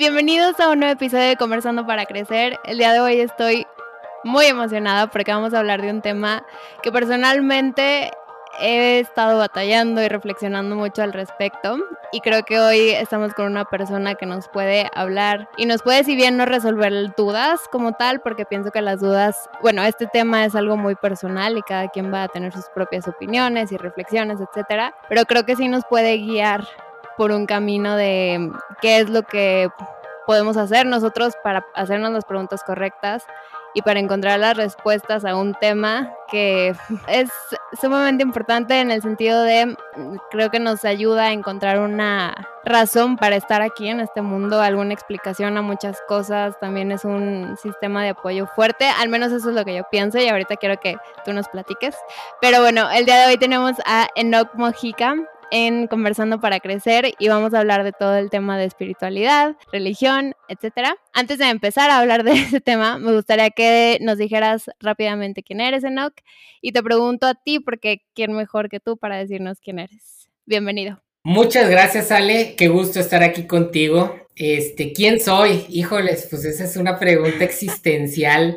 Bienvenidos a un nuevo episodio de Conversando para Crecer. El día de hoy estoy muy emocionada porque vamos a hablar de un tema que personalmente he estado batallando y reflexionando mucho al respecto y creo que hoy estamos con una persona que nos puede hablar y nos puede si bien no resolver dudas como tal porque pienso que las dudas, bueno, este tema es algo muy personal y cada quien va a tener sus propias opiniones y reflexiones, etcétera, pero creo que sí nos puede guiar por un camino de qué es lo que podemos hacer nosotros para hacernos las preguntas correctas y para encontrar las respuestas a un tema que es sumamente importante en el sentido de, creo que nos ayuda a encontrar una razón para estar aquí en este mundo, alguna explicación a muchas cosas, también es un sistema de apoyo fuerte, al menos eso es lo que yo pienso y ahorita quiero que tú nos platiques. Pero bueno, el día de hoy tenemos a Enoch Mojica, en Conversando para Crecer y vamos a hablar de todo el tema de espiritualidad, religión, etcétera. Antes de empezar a hablar de ese tema, me gustaría que nos dijeras rápidamente quién eres, Enoch, y te pregunto a ti porque quién mejor que tú para decirnos quién eres. Bienvenido. Muchas gracias, Ale. Qué gusto estar aquí contigo. Este, ¿quién soy? Híjoles, pues esa es una pregunta existencial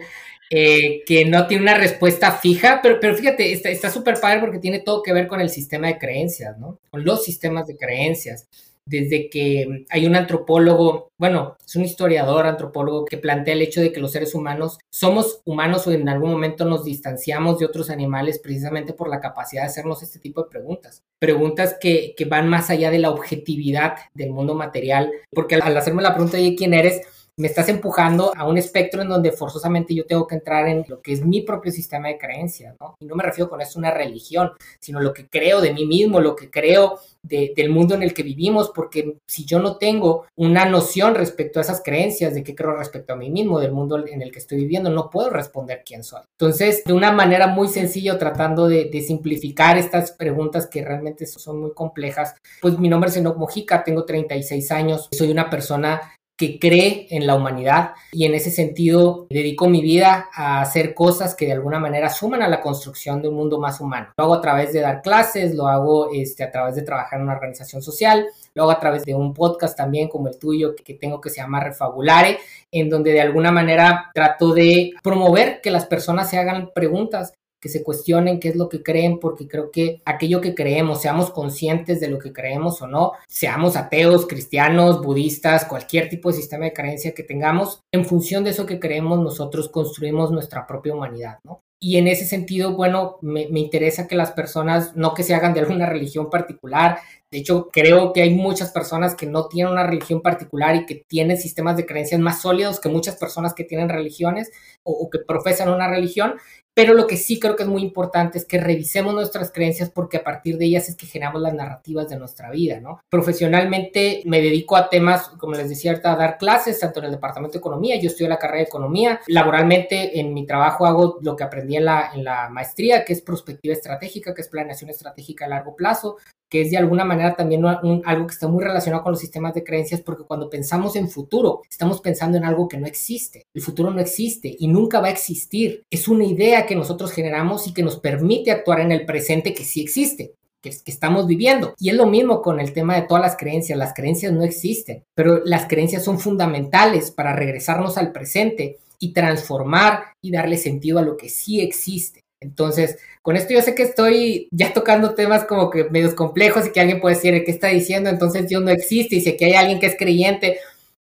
eh, que no tiene una respuesta fija, pero, pero fíjate, está súper padre porque tiene todo que ver con el sistema de creencias, ¿no? Con los sistemas de creencias. Desde que hay un antropólogo, bueno, es un historiador, antropólogo, que plantea el hecho de que los seres humanos somos humanos o en algún momento nos distanciamos de otros animales precisamente por la capacidad de hacernos este tipo de preguntas. Preguntas que, que van más allá de la objetividad del mundo material, porque al, al hacerme la pregunta de quién eres, me estás empujando a un espectro en donde forzosamente yo tengo que entrar en lo que es mi propio sistema de creencias, ¿no? Y no me refiero con eso a una religión, sino lo que creo de mí mismo, lo que creo del mundo en el que vivimos, porque si yo no tengo una noción respecto a esas creencias, de qué creo respecto a mí mismo, del mundo en el que estoy viviendo, no puedo responder quién soy. Entonces, de una manera muy sencilla, tratando de, de simplificar estas preguntas que realmente son muy complejas, pues mi nombre es Enoch Mojica, tengo 36 años, soy una persona que cree en la humanidad y en ese sentido dedico mi vida a hacer cosas que de alguna manera suman a la construcción de un mundo más humano. Lo hago a través de dar clases, lo hago este, a través de trabajar en una organización social, lo hago a través de un podcast también como el tuyo que tengo que se llama Refabulare, en donde de alguna manera trato de promover que las personas se hagan preguntas que se cuestionen qué es lo que creen, porque creo que aquello que creemos, seamos conscientes de lo que creemos o no, seamos ateos, cristianos, budistas, cualquier tipo de sistema de creencia que tengamos, en función de eso que creemos, nosotros construimos nuestra propia humanidad, ¿no? Y en ese sentido, bueno, me, me, interesa que las personas, no que se hagan de alguna religión particular, de hecho, creo que hay muchas personas que no tienen una religión particular y que tienen sistemas de creencias más sólidos que muchas personas que tienen religiones o, que profesan una religión. Pero lo que sí creo que es muy importante es que revisemos nuestras creencias porque a partir de ellas es que generamos las narrativas de nuestra vida, ¿no? Profesionalmente me dedico a temas, como les decía ahorita, a dar clases, tanto en el Departamento de Economía, yo en la carrera de Economía, laboralmente en mi trabajo hago lo que aprendí en la, en la maestría, que es prospectiva estratégica, que es planeación estratégica a largo plazo, que es de alguna manera también algo que está muy relacionado con los sistemas de creencias, porque cuando pensamos en futuro, estamos pensando en algo que no existe. El futuro no existe y nunca va a existir. Es una idea que nosotros generamos y que nos permite actuar en el presente que sí existe. Que estamos viviendo. Y es lo mismo con el tema de todas las creencias. Las creencias no existen, pero las creencias son fundamentales para regresarnos al presente y transformar y darle sentido a lo que sí existe. Entonces, con esto yo sé que estoy ya tocando temas como que medios complejos y que alguien puede decir, ¿qué está diciendo? Entonces Dios no existe y si aquí hay alguien que es creyente,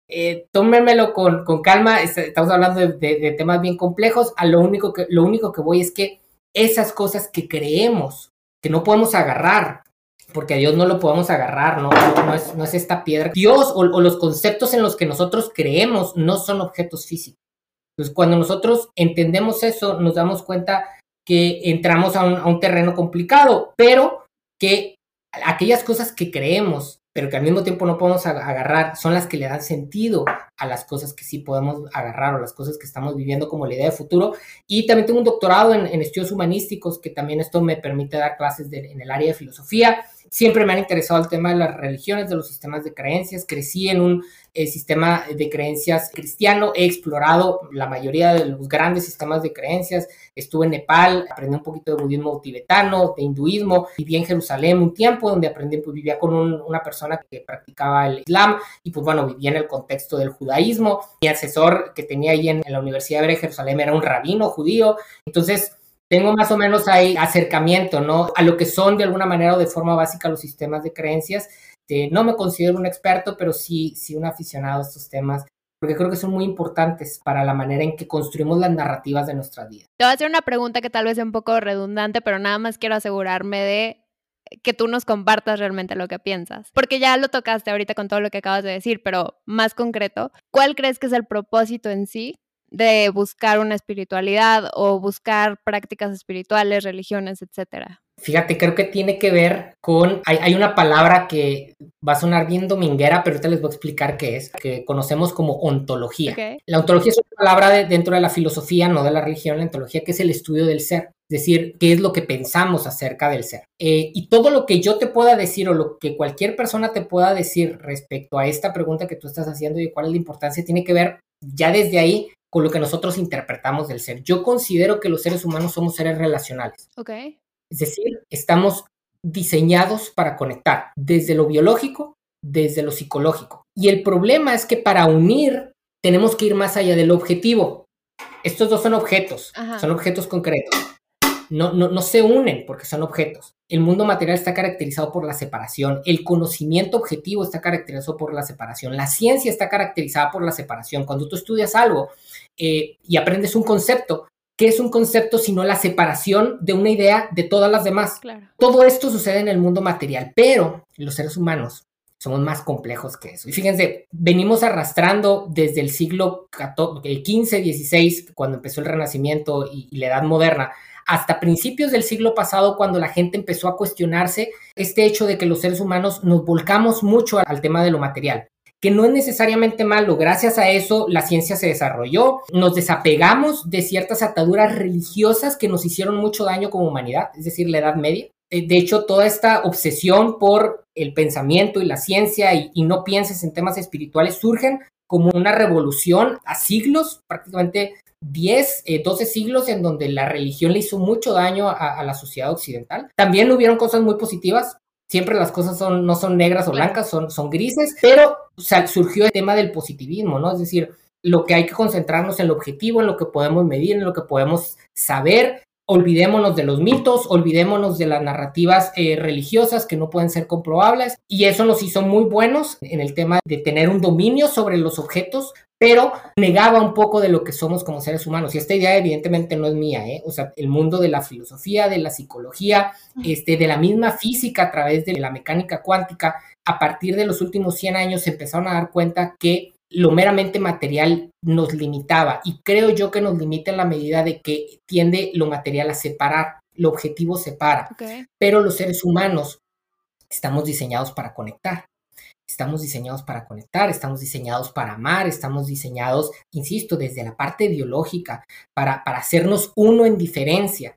eh, con, con, calma, estamos hablando de, de, de, temas bien complejos, a lo único, que, lo único que voy es que esas cosas que creemos, que no podemos agarrar, porque a Dios no lo podemos agarrar, no, no, es, no es esta piedra. Dios o, o los conceptos en los que nosotros creemos no son objetos físicos. Entonces, cuando nosotros entendemos eso, nos damos cuenta que entramos a un, terreno complicado, pero que aquellas cosas que creemos, pero que al mismo tiempo no podemos agarrar, son las que le dan sentido a las cosas que sí podemos agarrar o las cosas que estamos viviendo como la idea de futuro. Y también tengo un doctorado en, estudios humanísticos, que también esto me permite dar clases en el área de filosofía. Siempre me han interesado el tema de las religiones, de los sistemas de creencias. Crecí en un eh, sistema de creencias cristiano. He explorado la mayoría de los grandes sistemas de creencias. Estuve en Nepal, aprendí un poquito de budismo tibetano, de hinduismo. Viví en Jerusalén un tiempo donde aprendí, pues vivía con una persona que practicaba el Islam y pues bueno, vivía en el contexto del judaísmo. Mi asesor que tenía ahí en, en la Universidad de Jerusalén era un rabino judío. Entonces, tengo más o menos ahí acercamiento, ¿no? A lo que son de alguna manera o de forma básica los sistemas de creencias. no me considero un experto, pero sí, sí un aficionado a estos temas, porque creo que son muy importantes para la manera en que construimos las narrativas de nuestra vida. Te voy a hacer una pregunta que tal vez sea un poco redundante, pero nada más quiero asegurarme de que tú nos compartas realmente lo que piensas. Porque ya lo tocaste ahorita con todo lo que acabas de decir, pero más concreto, ¿cuál crees que es el propósito en sí de buscar una espiritualidad o buscar prácticas espirituales, religiones, etcétera? Fíjate, creo que tiene que ver con, hay, una palabra que va a sonar bien dominguera, pero ahorita les voy a explicar qué es, que conocemos como ontología. La ontología es una palabra dentro de la filosofía, no de la religión, la ontología, que es el estudio del ser, es decir, qué es lo que pensamos acerca del ser. Eh, y todo lo que yo te pueda decir o lo que cualquier persona te pueda decir respecto a esta pregunta que tú estás haciendo y cuál es la importancia, tiene que ver ya desde ahí con lo que nosotros interpretamos del ser. Yo considero que los seres humanos somos seres relacionales. Ok. Es decir, estamos diseñados para conectar desde lo biológico, desde lo psicológico. Y el problema es que para unir tenemos que ir más allá del objetivo. Estos dos son objetos, son objetos concretos no, no, no se unen porque son objetos. El mundo material está caracterizado por la separación, el conocimiento objetivo está caracterizado por la separación, la ciencia está caracterizada por la separación. Cuando tú estudias algo eh, y aprendes un concepto, ¿qué es un concepto sino la separación de una idea de todas las demás? Todo esto sucede en el mundo material, pero los seres humanos somos más complejos que eso. Y fíjense, venimos arrastrando desde el siglo XV, XVI, cuando empezó el Renacimiento y la Edad Moderna, hasta principios del siglo pasado cuando la gente empezó a cuestionarse este hecho de que los seres humanos nos volcamos mucho al tema de lo material que no es necesariamente malo. Gracias a eso la ciencia se desarrolló, nos desapegamos de ciertas ataduras religiosas que nos hicieron mucho daño como humanidad, es decir, la Edad Media. De hecho, toda esta obsesión por el pensamiento y la ciencia y, no pienses en temas espirituales surgen como una revolución a siglos, prácticamente 10, 12 eh, siglos en donde la religión le hizo mucho daño a, la sociedad occidental. También hubieron cosas muy positivas. Siempre las cosas son, no son negras o blancas, son, son grises, pero surgió el tema del positivismo, ¿no? Es decir, lo que hay que concentrarnos en el objetivo, en lo que podemos medir, en lo que podemos saber olvidémonos de los mitos, olvidémonos de las narrativas eh, religiosas que no pueden ser comprobables y eso nos hizo muy buenos en el tema de tener un dominio sobre los objetos, pero negaba un poco de lo que somos como seres humanos. Y esta idea evidentemente no es mía, ¿eh? O sea, el mundo de la filosofía, de la psicología, este, de la misma física a través de la mecánica cuántica, a partir de los últimos 100 años se empezaron a dar cuenta que lo meramente material nos limitaba y creo yo que nos limita en la medida de que tiende lo material a separar, lo objetivo separa, pero los seres humanos estamos diseñados para conectar. Estamos diseñados para conectar, estamos diseñados para amar, estamos diseñados, insisto, desde la parte biológica, para, para hacernos uno en diferencia,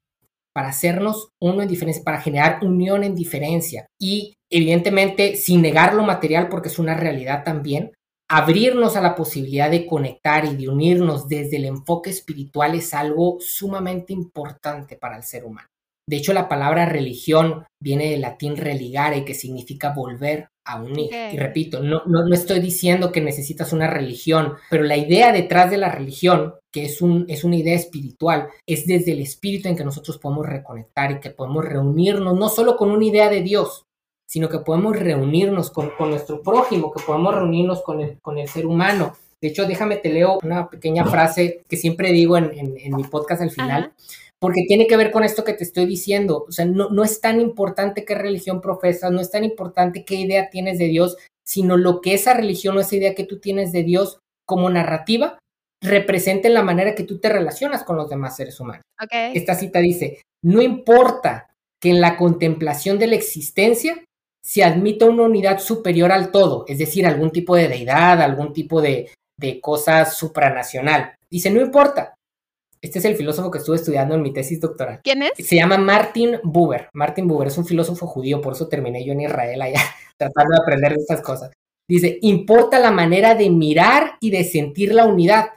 para hacernos uno en diferencia, para generar unión en diferencia. Y evidentemente, sin negar lo material, porque es una realidad también, abrirnos a la posibilidad de conectar y de unirnos desde el enfoque espiritual es algo sumamente importante para el ser humano. De hecho, la palabra religión viene del latín religare, que significa volver a unir. Y repito, no, no, no, estoy diciendo que necesitas una religión, pero la idea detrás de la religión, que es, un, es una idea espiritual, es desde el espíritu en que nosotros podemos reconectar y que podemos reunirnos no solo con una idea de Dios, sino que podemos reunirnos con, nuestro prójimo, que podemos reunirnos con el, con el ser humano. De hecho, déjame te leo una pequeña frase que siempre digo en, mi podcast al final, porque tiene que ver con esto que te estoy diciendo. O sea, no, no es tan importante qué religión profesas, no es tan importante qué idea tienes de Dios, sino lo que esa religión o esa idea que tú tienes de Dios como narrativa representa en la manera que tú te relacionas con los demás seres humanos. Esta cita dice, no importa que en la contemplación de la existencia se admita una unidad superior al todo, es decir, algún tipo de deidad, algún tipo de, de cosa supranacional. Dice, no importa. Este es el filósofo que estuve estudiando en mi tesis doctoral. ¿Quién es? Se llama Martin Buber. Martin Buber es un filósofo judío, por eso terminé yo en Israel allá tratando de aprender de estas cosas. Dice, importa la manera de mirar y de sentir la unidad.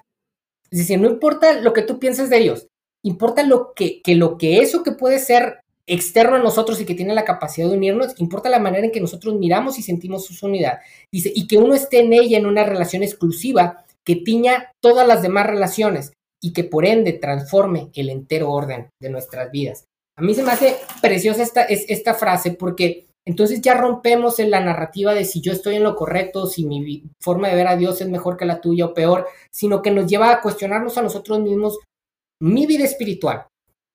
Es decir, no importa lo que tú pienses de ellos, importa lo que, que lo que eso que puede ser externo a nosotros y que tiene la capacidad de unirnos, importa la manera en que nosotros miramos y sentimos su unidad. Dice, y que uno esté en ella en una relación exclusiva que tiña todas las demás relaciones y que por ende transforme el entero orden de nuestras vidas. A mí se me hace preciosa esta, esta frase porque entonces ya rompemos en la narrativa de si yo estoy en lo correcto, si mi forma de ver a Dios es mejor que la tuya o peor, sino que nos lleva a cuestionarnos a nosotros mismos mi vida espiritual,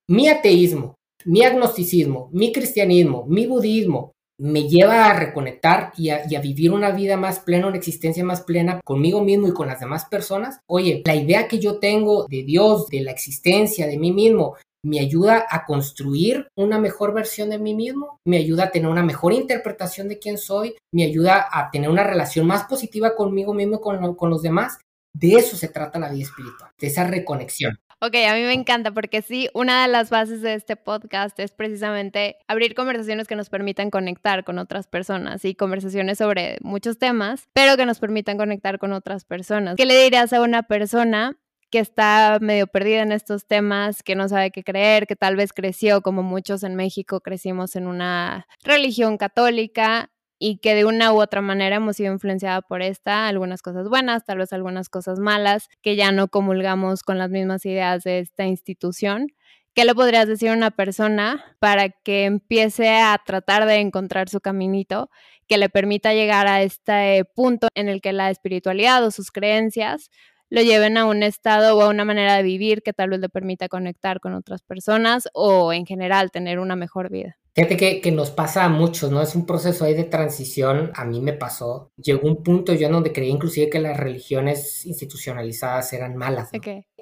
mi ateísmo, mi agnosticismo, mi cristianismo, mi budismo, me lleva a reconectar y a, vivir una vida más plena, una existencia más plena conmigo mismo y con las demás personas. Oye, la idea que yo tengo de Dios, de la existencia, de mí mismo, me ayuda a construir una mejor versión de mí mismo, me ayuda a tener una mejor interpretación de quién soy, me ayuda a tener una relación más positiva conmigo mismo y con, con los demás. De eso se trata la vida espiritual, de esa reconexión. Ok, a mí me encanta porque sí, una de las bases de este podcast es precisamente abrir conversaciones que nos permitan conectar con otras personas y conversaciones sobre muchos temas, pero que nos permitan conectar con otras personas. ¿Qué le dirías a una persona que está medio perdida en estos temas, que no sabe qué creer, que tal vez creció como muchos en México, crecimos en una religión católica y que de una u otra manera hemos sido influenciada por esta, algunas cosas buenas, tal vez algunas cosas malas, que ya no comulgamos con las mismas ideas de esta institución. ¿Qué le podrías decir a una persona para que empiece a tratar de encontrar su caminito, que le permita llegar a este punto en el que la espiritualidad o sus creencias lo lleven a un estado o a una manera de vivir que tal vez le permita conectar con otras personas o en general tener una mejor vida? Fíjate que, que, nos pasa a muchos, ¿no? Es un proceso ahí de transición. A mí me pasó. Llegó un punto yo en donde creía inclusive que las religiones institucionalizadas eran malas.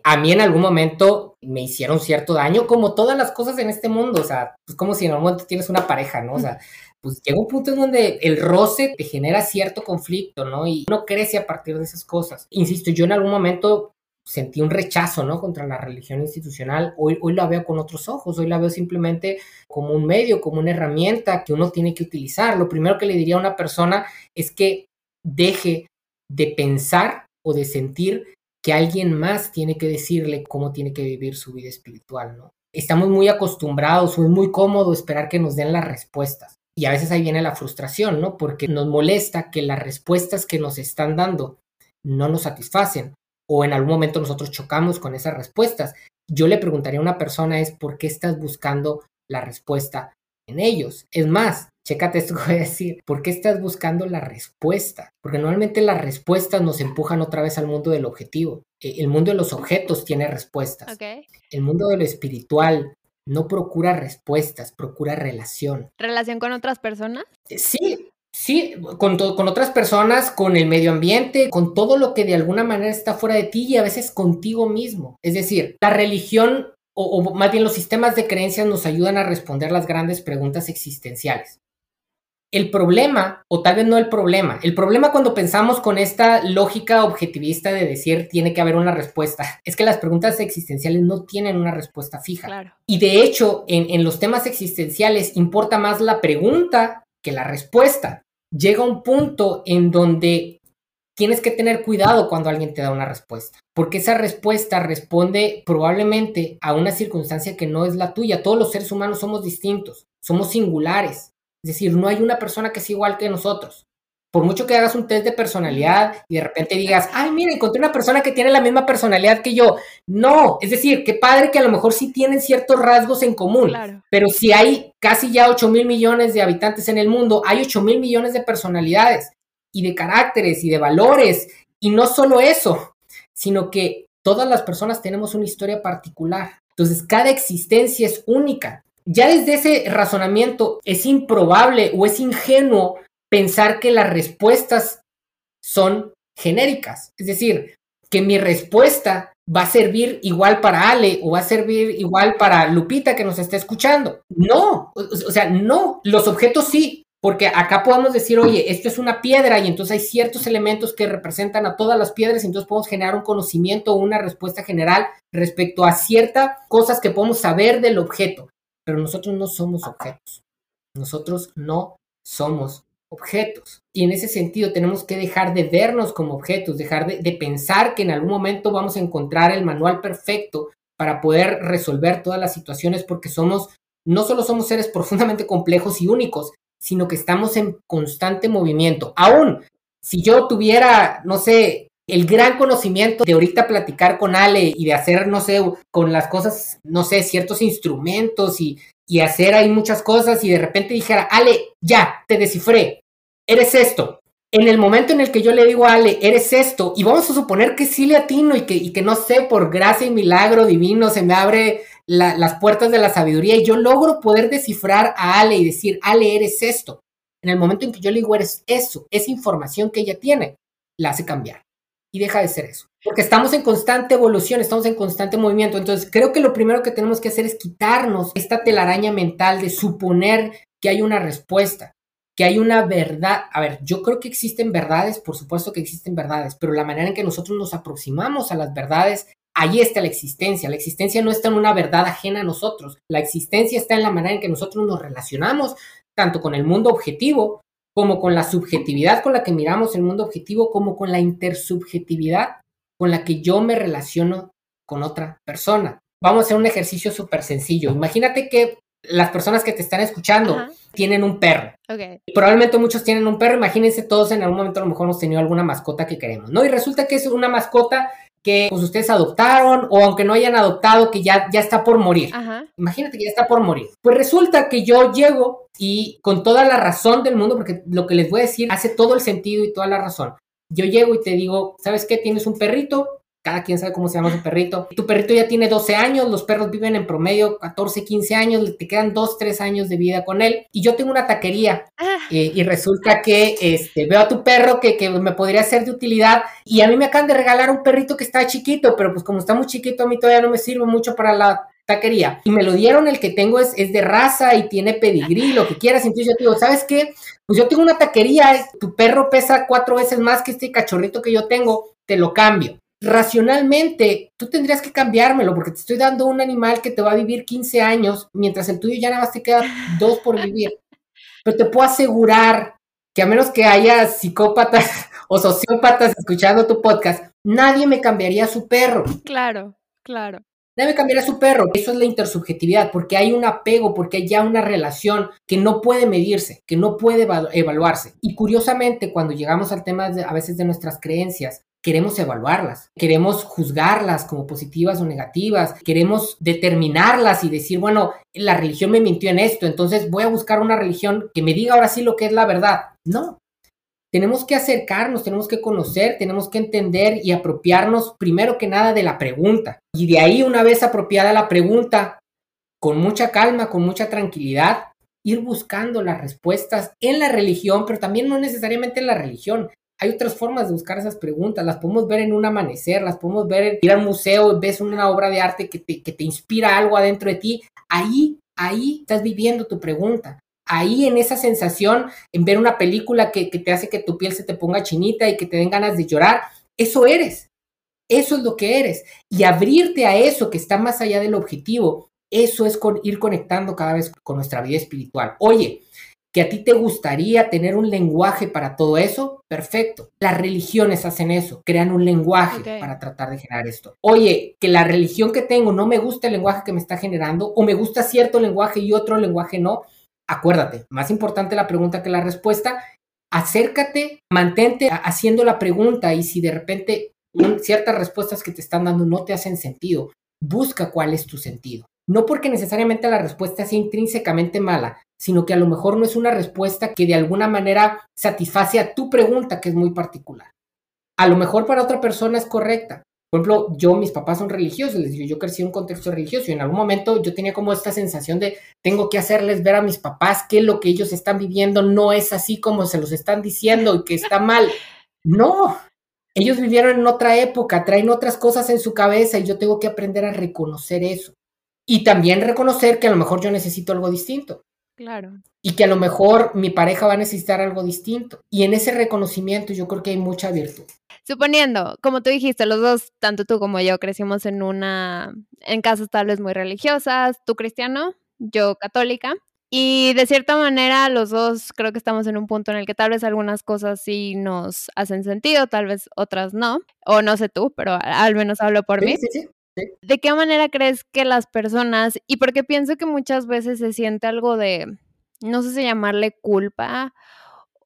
A mí en algún momento me hicieron cierto daño, como todas las cosas en este mundo. O sea, pues como si en algún momento tienes una pareja, ¿no? O sea, pues llega un punto en donde el roce te genera cierto conflicto, ¿no? Y uno crece a partir de esas cosas. Insisto, yo en algún momento sentí un rechazo, ¿no? Contra la religión institucional. Hoy, hoy la veo con otros ojos, hoy la veo simplemente como un medio, como una herramienta que uno tiene que utilizar. Lo primero que le diría a una persona es que deje de pensar o de sentir que alguien más tiene que decirle cómo tiene que vivir su vida espiritual, ¿no? Estamos muy acostumbrados es muy cómodo esperar que nos den las respuestas. Y a veces ahí viene la frustración, ¿no? Porque nos molesta que las respuestas que nos están dando no nos satisfacen o en algún momento nosotros chocamos con esas respuestas. Yo le preguntaría a una persona es por qué estás buscando la respuesta en ellos. Es más, chécate esto que voy a decir, ¿por qué estás buscando la respuesta? Porque normalmente las respuestas nos empujan otra vez al mundo del objetivo. E, el mundo de los objetos tiene respuestas. El mundo de lo espiritual no procura respuestas, procura relación. ¿Relación con otras personas? Sí, Sí, con, con otras personas, con el medio ambiente, con todo lo que de alguna manera está fuera de ti y a veces contigo mismo. Es decir, la religión o, o más bien los sistemas de creencias nos ayudan a responder las grandes preguntas existenciales. El problema, o tal vez no el problema, el problema cuando pensamos con esta lógica objetivista de decir tiene que haber una respuesta, es que las preguntas existenciales no tienen una respuesta fija. Y de hecho, en, en los temas existenciales importa más la pregunta que la respuesta. Llega un punto en donde tienes que tener cuidado cuando alguien te da una respuesta, porque esa respuesta responde probablemente a una circunstancia que no es la tuya. Todos los seres humanos somos distintos, somos singulares. Es decir, no hay una persona que sea igual que nosotros por mucho que hagas un test de personalidad y de repente digas, ay, mira, encontré una persona que tiene la misma personalidad que yo. No, es decir, qué padre que a lo mejor sí tienen ciertos rasgos en común, pero si hay casi ya 8 mil millones de habitantes en el mundo, hay 8 mil millones de personalidades y de caracteres y de valores. Y no solo eso, sino que todas las personas tenemos una historia particular. Entonces, cada existencia es única. Ya desde ese razonamiento es improbable o es ingenuo pensar que las respuestas son genéricas. Es decir, que mi respuesta va a servir igual para Ale o va a servir igual para Lupita que nos está escuchando. No, o sea, no, los objetos sí, Porque acá podemos decir, oye, esto es una piedra y entonces hay ciertos elementos que representan a todas las piedras y entonces podemos generar un conocimiento o una respuesta general respecto a ciertas cosas que podemos saber del objeto. Pero nosotros no somos objetos. Nosotros no somos objetos. Y en ese sentido tenemos que dejar de vernos como objetos, dejar de, pensar que en algún momento vamos a encontrar el manual perfecto para poder resolver todas las situaciones porque somos, no solo somos seres profundamente complejos y únicos, sino que estamos en constante movimiento. Aún si yo tuviera, no sé, el gran conocimiento de ahorita platicar con Ale y de hacer, no sé, con las cosas, no sé, ciertos instrumentos y, y hacer ahí muchas cosas y de repente dijera, Ale, ya, te descifré, eres esto. En el momento en el que yo le digo a Ale, eres esto, y vamos a suponer que sí le atino y que, y que no sé, por gracia y milagro divino se me abre las puertas de la sabiduría y yo logro poder descifrar a Ale y decir, Ale, eres esto. En el momento en que yo le digo, eres eso, esa información que ella tiene, la hace cambiar y deja de ser eso. Porque estamos en constante evolución, estamos en constante movimiento. Entonces, creo que lo primero que tenemos que hacer es quitarnos esta telaraña mental de suponer que hay una respuesta, que hay una verdad. A ver, yo creo que existen verdades, por supuesto que existen verdades, pero la manera en que nosotros nos aproximamos a las verdades, ahí está la existencia. La existencia no está en una verdad ajena a nosotros. La existencia está en la manera en que nosotros nos relacionamos tanto con el mundo objetivo como con la subjetividad con la que miramos el mundo objetivo, como con la intersubjetividad con la que yo me relaciono con otra persona. Vamos a hacer un ejercicio súper sencillo. Imagínate que las personas que te están escuchando tienen un perro. Probablemente muchos tienen un perro. Imagínense todos en algún momento a lo mejor hemos tenido alguna mascota que queremos, ¿no? Y resulta que es una mascota que pues ustedes adoptaron o aunque no hayan adoptado que ya, ya está por morir. Imagínate que ya está por morir. Pues resulta que yo llego y con toda la razón del mundo, porque lo que les voy a decir hace todo el sentido y toda la razón. Yo llego y te digo, ¿sabes qué? Tienes un perrito, cada quien sabe cómo se llama su perrito. Tu perrito ya tiene 12 años, los perros viven en promedio 14, 15 años, te quedan 2, 3 años de vida con él. Y yo tengo una taquería ah. eh, y resulta que este, veo a tu perro que, que, me podría ser de utilidad y a mí me acaban de regalar un perrito que está chiquito, pero pues como está muy chiquito a mí todavía no me sirve mucho para la taquería. Y me lo dieron, el que tengo es, es de raza y tiene pedigrí, lo que quieras. Entonces yo digo, ¿sabes qué? Pues yo tengo una taquería, tu perro pesa cuatro veces más que este cachorrito que yo tengo, te lo cambio racionalmente tú tendrías que cambiármelo porque te estoy dando un animal que te va a vivir 15 años, mientras el tuyo ya nada más te queda dos por vivir. Pero te puedo asegurar que a menos que haya psicópatas o sociópatas escuchando tu podcast, nadie me cambiaría su perro. Claro, claro. Nadie me cambiaría su perro. Eso es la intersubjetividad, porque hay un apego, porque hay ya una relación que no puede medirse, que no puede evaluarse. Y curiosamente, cuando llegamos al tema a veces de nuestras creencias, queremos evaluarlas, queremos juzgarlas como positivas o negativas, queremos determinarlas y decir, bueno, la religión me mintió en esto, entonces voy a buscar una religión que me diga ahora sí lo que es la verdad. No. Tenemos que acercarnos, tenemos que conocer, tenemos que entender y apropiarnos primero que nada de la pregunta. Y de ahí, una vez apropiada la pregunta, con mucha calma, con mucha tranquilidad, ir buscando las respuestas en la religión, pero también no necesariamente en la religión, hay otras formas de buscar esas preguntas, las podemos ver en un amanecer, las podemos ver en ir al museo, ves una obra de arte que te, que te inspira algo adentro de ti, ahí, ahí estás viviendo tu pregunta. Ahí en esa sensación, en ver una película que, que te hace que tu piel se te ponga chinita y que te den ganas de llorar, eso eres. Eso es lo que eres. Y abrirte a eso que está más allá del objetivo, eso es con, ir conectando cada vez con nuestra vida espiritual. Oye, que a ti te gustaría tener un lenguaje para todo eso, perfecto. Las religiones hacen eso, crean un lenguaje para tratar de generar esto. Oye, que la religión que tengo no me gusta el lenguaje que me está generando o me gusta cierto lenguaje y otro lenguaje no. Acuérdate, más importante la pregunta que la respuesta. Acércate, mantente haciendo la pregunta y si de repente ciertas respuestas que te están dando no te hacen sentido, busca cuál es tu sentido. No porque necesariamente la respuesta sea intrínsecamente mala, sino que a lo mejor no es una respuesta que de alguna manera satisface a tu pregunta, que es muy particular. A lo mejor para otra persona es correcta. Por ejemplo, yo, mis papás son religiosos, les digo, yo crecí en un contexto religioso y en algún momento yo tenía como esta sensación de tengo que hacerles ver a mis papás que lo que ellos están viviendo no es así como se los están diciendo y que está mal. No, ellos vivieron en otra época, traen otras cosas en su cabeza y yo tengo que aprender a reconocer eso. Y también reconocer que a lo mejor yo necesito algo distinto Claro. Y que a lo mejor mi pareja va a necesitar algo distinto. Y en ese reconocimiento yo creo que hay mucha virtud. Suponiendo, como tú dijiste, los dos, tanto tú como yo, crecimos en una, en casas tal vez muy religiosas, tú cristiano, yo católica, y de cierta manera los dos creo que estamos en un punto en el que tal vez algunas cosas sí nos hacen sentido, tal vez otras no, o no sé tú, pero al menos hablo por mí. Sí, sí, sí. ¿De qué manera crees que las personas, y porque pienso que muchas veces se siente algo de, no sé si llamarle culpa,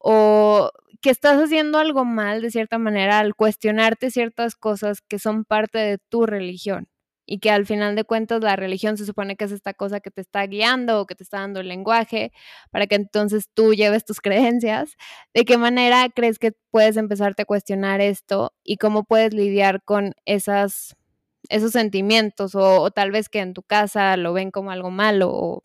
o que estás haciendo algo mal de cierta manera al cuestionarte ciertas cosas que son parte de tu religión y que al final de cuentas la religión se supone que es esta cosa que te está guiando o que te está dando el lenguaje para que entonces tú lleves tus creencias. ¿De qué manera crees que puedes empezarte a cuestionar esto y cómo puedes lidiar con esas, esos sentimientos o, tal vez que en tu casa lo ven como algo malo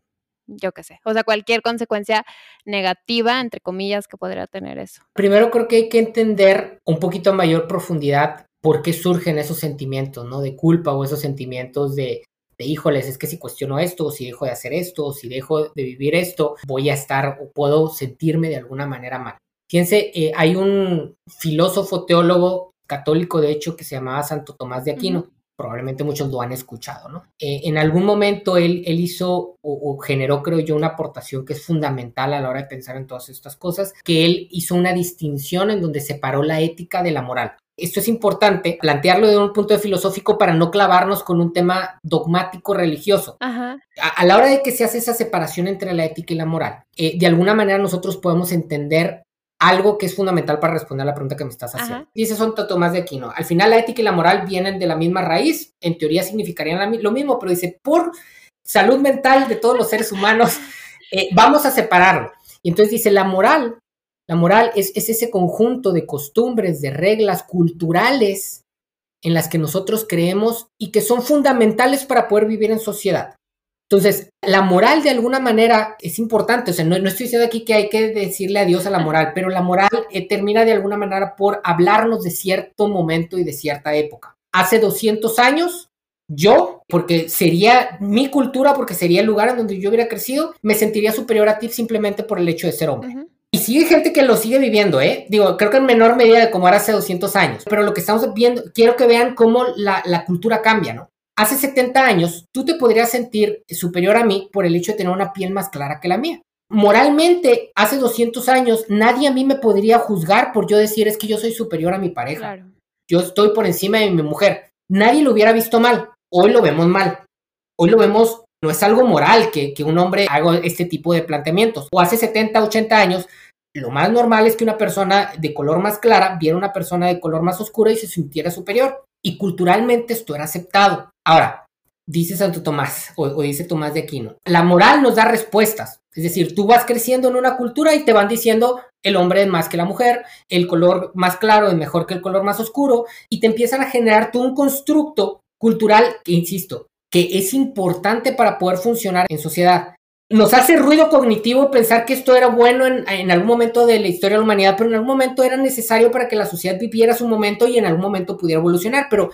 yo qué sé, o sea, cualquier consecuencia negativa, entre comillas, que podría tener eso. Primero creo que hay que entender un poquito a mayor profundidad por qué surgen esos sentimientos, ¿no? De culpa o esos sentimientos de, de híjoles, es que si cuestiono esto, o si dejo de hacer esto, o si dejo de vivir esto, voy a estar o puedo sentirme de alguna manera mal. Fíjense, eh, hay un filósofo teólogo católico, de hecho, que se llamaba Santo Tomás de Aquino probablemente muchos lo han escuchado, ¿no? Eh, en algún momento él, él hizo o, generó, creo yo, una aportación que es fundamental a la hora de pensar en todas estas cosas, que él hizo una distinción en donde separó la ética de la moral. Esto es importante, plantearlo de un punto de filosófico para no clavarnos con un tema dogmático religioso. A, la hora de que se hace esa separación entre la ética y la moral, eh, de alguna manera nosotros podemos entender algo que es fundamental para responder a la pregunta que me estás haciendo. Dice Santo Tomás de Aquino. Al final la ética y la moral vienen de la misma raíz, en teoría significarían lo mismo, pero dice, por salud mental de todos los seres humanos, eh, vamos a separarlo. Y entonces dice, la moral, la moral es, es ese conjunto de costumbres, de reglas culturales en las que nosotros creemos y que son fundamentales para poder vivir en sociedad. Entonces, la moral de alguna manera es importante, o sea, no, estoy diciendo aquí que hay que decirle adiós a la moral, pero la moral eh, termina de alguna manera por hablarnos de cierto momento y de cierta época. Hace 200 años, yo, porque sería mi cultura, porque sería el lugar en donde yo hubiera crecido, me sentiría superior a ti simplemente por el hecho de ser hombre. Y hay gente que lo sigue viviendo, ¿eh? Digo, creo que en menor medida de como era hace 200 años. Pero lo que estamos viendo, quiero que vean cómo la, la cultura cambia, ¿no? Hace 70 años tú te podrías sentir superior a mí por el hecho de tener una piel más clara que la mía. Moralmente, hace 200 años, nadie a mí me podría juzgar por yo decir es que yo soy superior a mi pareja. Yo estoy por encima de mi mujer. Nadie lo hubiera visto mal. Hoy lo vemos mal. Hoy lo vemos, no es algo moral que, que un hombre haga este tipo de planteamientos. O hace 70, 80 años, lo más normal es que una persona de color más clara viera una persona de color más oscura y se sintiera superior. Y culturalmente esto era aceptado. Ahora, dice Santo Tomás o, dice Tomás de Aquino, la moral nos da respuestas. Es decir, tú vas creciendo en una cultura y te van diciendo el hombre es más que la mujer, el color más claro es mejor que el color más oscuro y te empiezan a generar tú un constructo cultural que, insisto, que es importante para poder funcionar en sociedad. Nos hace ruido cognitivo pensar que esto era bueno en, algún momento de la historia de la humanidad, pero en algún momento era necesario para que la sociedad viviera su momento y en algún momento pudiera evolucionar. Pero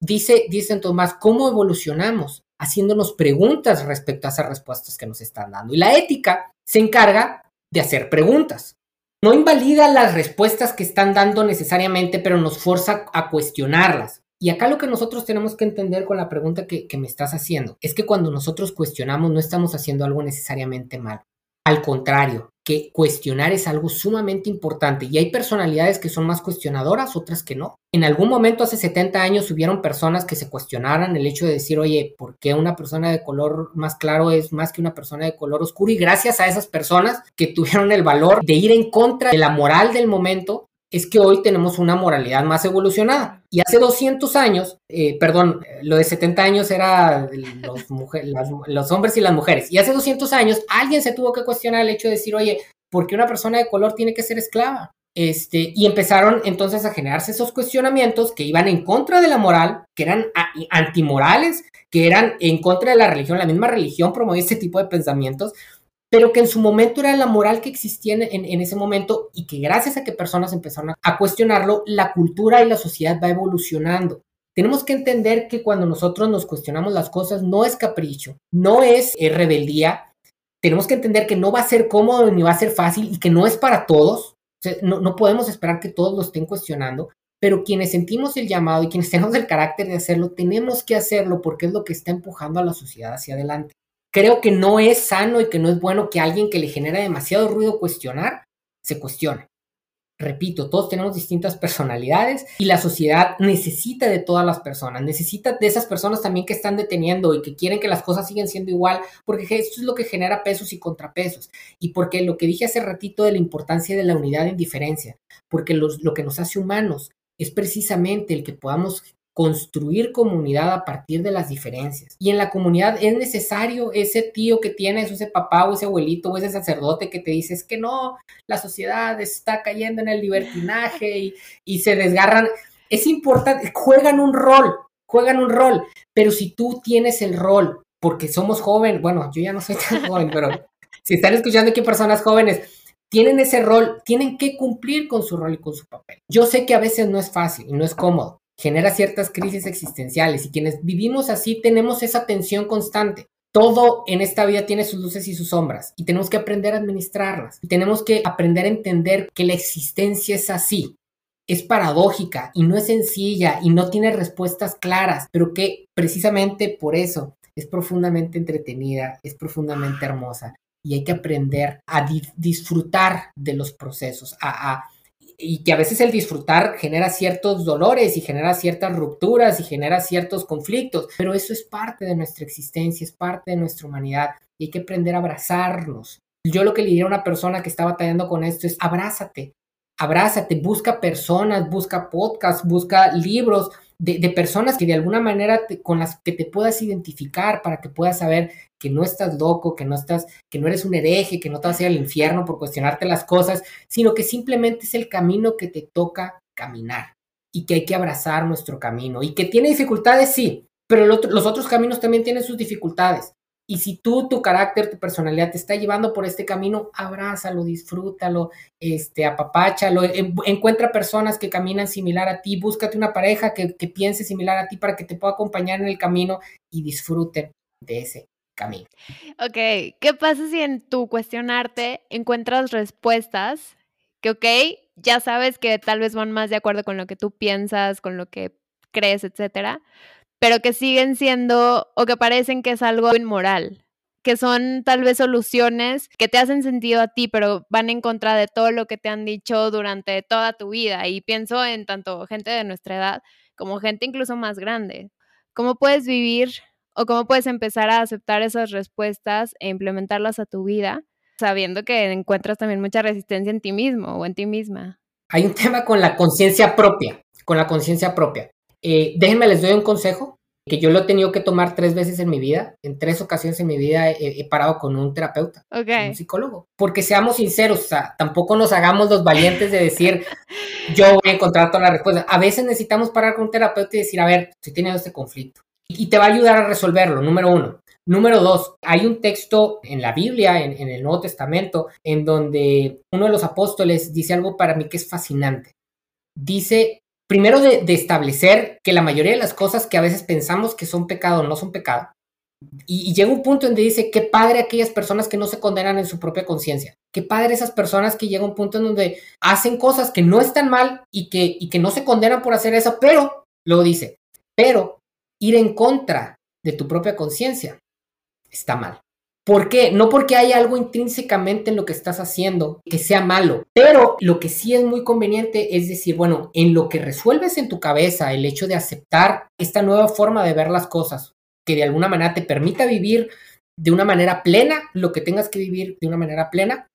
dice, dice Tomás, ¿cómo evolucionamos? Haciéndonos preguntas respecto a esas respuestas que nos están dando. Y la ética se encarga de hacer preguntas. No invalida las respuestas que están dando necesariamente, pero nos forza a cuestionarlas. Y acá lo que nosotros tenemos que entender con la pregunta que, me estás haciendo es que cuando nosotros cuestionamos no estamos haciendo algo necesariamente mal. Al contrario, que cuestionar es algo sumamente importante y hay personalidades que son más cuestionadoras, otras que no. En algún momento hace 70 años hubieron personas que se cuestionaran el hecho de decir, oye, ¿por qué una persona de color más claro es más que una persona de color oscuro? Y gracias a esas personas que tuvieron el valor de ir en contra de la moral del momento, es que hoy tenemos una moralidad más evolucionada. Y hace 200 años, eh, perdón, lo de 70 años era los, hombres y las mujeres. Y hace 200 años alguien se tuvo que cuestionar el hecho de decir, oye, ¿por qué una persona de color tiene que ser esclava? Este, y empezaron entonces a generarse esos cuestionamientos que iban en contra de la moral, que eran antimorales, que eran en contra de la religión. La misma religión promovía este tipo de pensamientos pero que en su momento era la moral que existía en, ese momento y que gracias a que personas empezaron a, cuestionarlo, la cultura y la sociedad va evolucionando. Tenemos que entender que cuando nosotros nos cuestionamos las cosas no es capricho, no es, rebeldía, tenemos que entender que no va a ser cómodo ni va a ser fácil y que no es para todos. no, no podemos esperar que todos lo estén cuestionando, pero quienes sentimos el llamado y quienes tenemos el carácter de hacerlo, tenemos que hacerlo porque es lo que está empujando a la sociedad hacia adelante. Creo que no es sano y que no es bueno que alguien que le genera demasiado ruido cuestionar, se cuestione. Repito, todos tenemos distintas personalidades y la sociedad necesita de todas las personas, necesita de esas personas también que están deteniendo y que quieren que las cosas sigan siendo igual, porque esto es lo que genera pesos y contrapesos. Y porque lo que dije hace ratito de la importancia de la unidad en diferencia, porque lo que nos hace humanos es precisamente el que podamos construir comunidad a partir de las diferencias. Y en la comunidad es necesario ese tío que tienes, ese papá o ese abuelito o ese sacerdote que te dice es que no, la sociedad está cayendo en el libertinaje y, y se desgarran. Es importante, juegan un rol, juegan un rol, pero si tú tienes el rol, porque somos jóvenes, bueno, yo ya no soy tan joven, pero si están escuchando aquí personas jóvenes, tienen ese rol, tienen que cumplir con su rol y con su papel. Yo sé que a veces no es fácil y no es cómodo, genera ciertas crisis existenciales y quienes vivimos así tenemos esa tensión constante. Todo en esta vida tiene sus luces y sus sombras y tenemos que aprender a administrarlas. Y tenemos que aprender a entender que la existencia es así, es paradójica y no es sencilla y no tiene respuestas claras, pero que precisamente por eso es profundamente entretenida, es profundamente hermosa y hay que aprender a disfrutar de los procesos, a, y que a veces el disfrutar genera ciertos dolores y genera ciertas rupturas y genera ciertos conflictos, pero eso es parte de nuestra existencia, es parte de nuestra humanidad y hay que aprender a abrazarnos. Yo lo que le diría a una persona que está batallando con esto es abrázate, abrázate, busca personas, busca podcasts, busca libros, de, personas que de alguna manera con las que te puedas identificar para que puedas saber que no estás loco, que no estás, que no eres un hereje, que no te vas a ir al infierno por cuestionarte las cosas, sino que simplemente es el camino que te toca caminar y que hay que abrazar nuestro camino y que tiene dificultades, sí, pero los otros caminos también tienen sus dificultades. Y si tú, tu carácter, tu personalidad te está llevando por este camino, abrázalo, disfrútalo, este, apapáchalo, encuentra personas que caminan similar a ti, búscate una pareja que, piense similar a ti para que te pueda acompañar en el camino y disfruten de ese camino. Ok, ¿qué pasa si en tu cuestionarte encuentras respuestas que, ok, ya sabes que tal vez van más de acuerdo con lo que tú piensas, con lo que crees, etcétera, pero que siguen siendo o que parecen que es algo inmoral, que son tal vez soluciones que te hacen sentido a ti, pero van en contra de todo lo que te han dicho durante toda tu vida. Y pienso en tanto gente de nuestra edad como gente incluso más grande. ¿Cómo puedes vivir o cómo puedes empezar a aceptar esas respuestas e implementarlas a tu vida, sabiendo que encuentras también mucha resistencia en ti mismo o en ti misma? Hay un tema con la conciencia propia, con la conciencia propia. Eh, déjenme, les doy un consejo que yo lo he tenido que tomar tres veces en mi vida. En tres ocasiones en mi vida he, parado con un terapeuta, un psicólogo. Porque seamos sinceros, o sea, tampoco nos hagamos los valientes de decir, yo voy a encontrar toda la respuesta. A veces necesitamos parar con un terapeuta y decir, a ver, estoy teniendo este conflicto. Y te va a ayudar a resolverlo, número uno. Número dos, hay un texto en la Biblia, en, en el Nuevo Testamento, en donde uno de los apóstoles dice algo para mí que es fascinante. Dice primero de, establecer que la mayoría de las cosas que a veces pensamos que son pecado no son pecado. Y, llega un punto donde dice, qué padre aquellas personas que no se condenan en su propia conciencia. Qué padre esas personas que llega un punto en donde hacen cosas que no están mal y que, y que no se condenan por hacer eso, pero, luego dice, pero ir en contra de tu propia conciencia está mal. ¿Por qué? No porque hay algo intrínsecamente en lo que estás haciendo que sea malo, pero lo que sí es muy conveniente es decir, bueno, en lo que resuelves en tu cabeza el hecho de aceptar esta nueva forma de ver las cosas, que de alguna manera te permita vivir de una manera plena lo que tengas que vivir de una manera plena,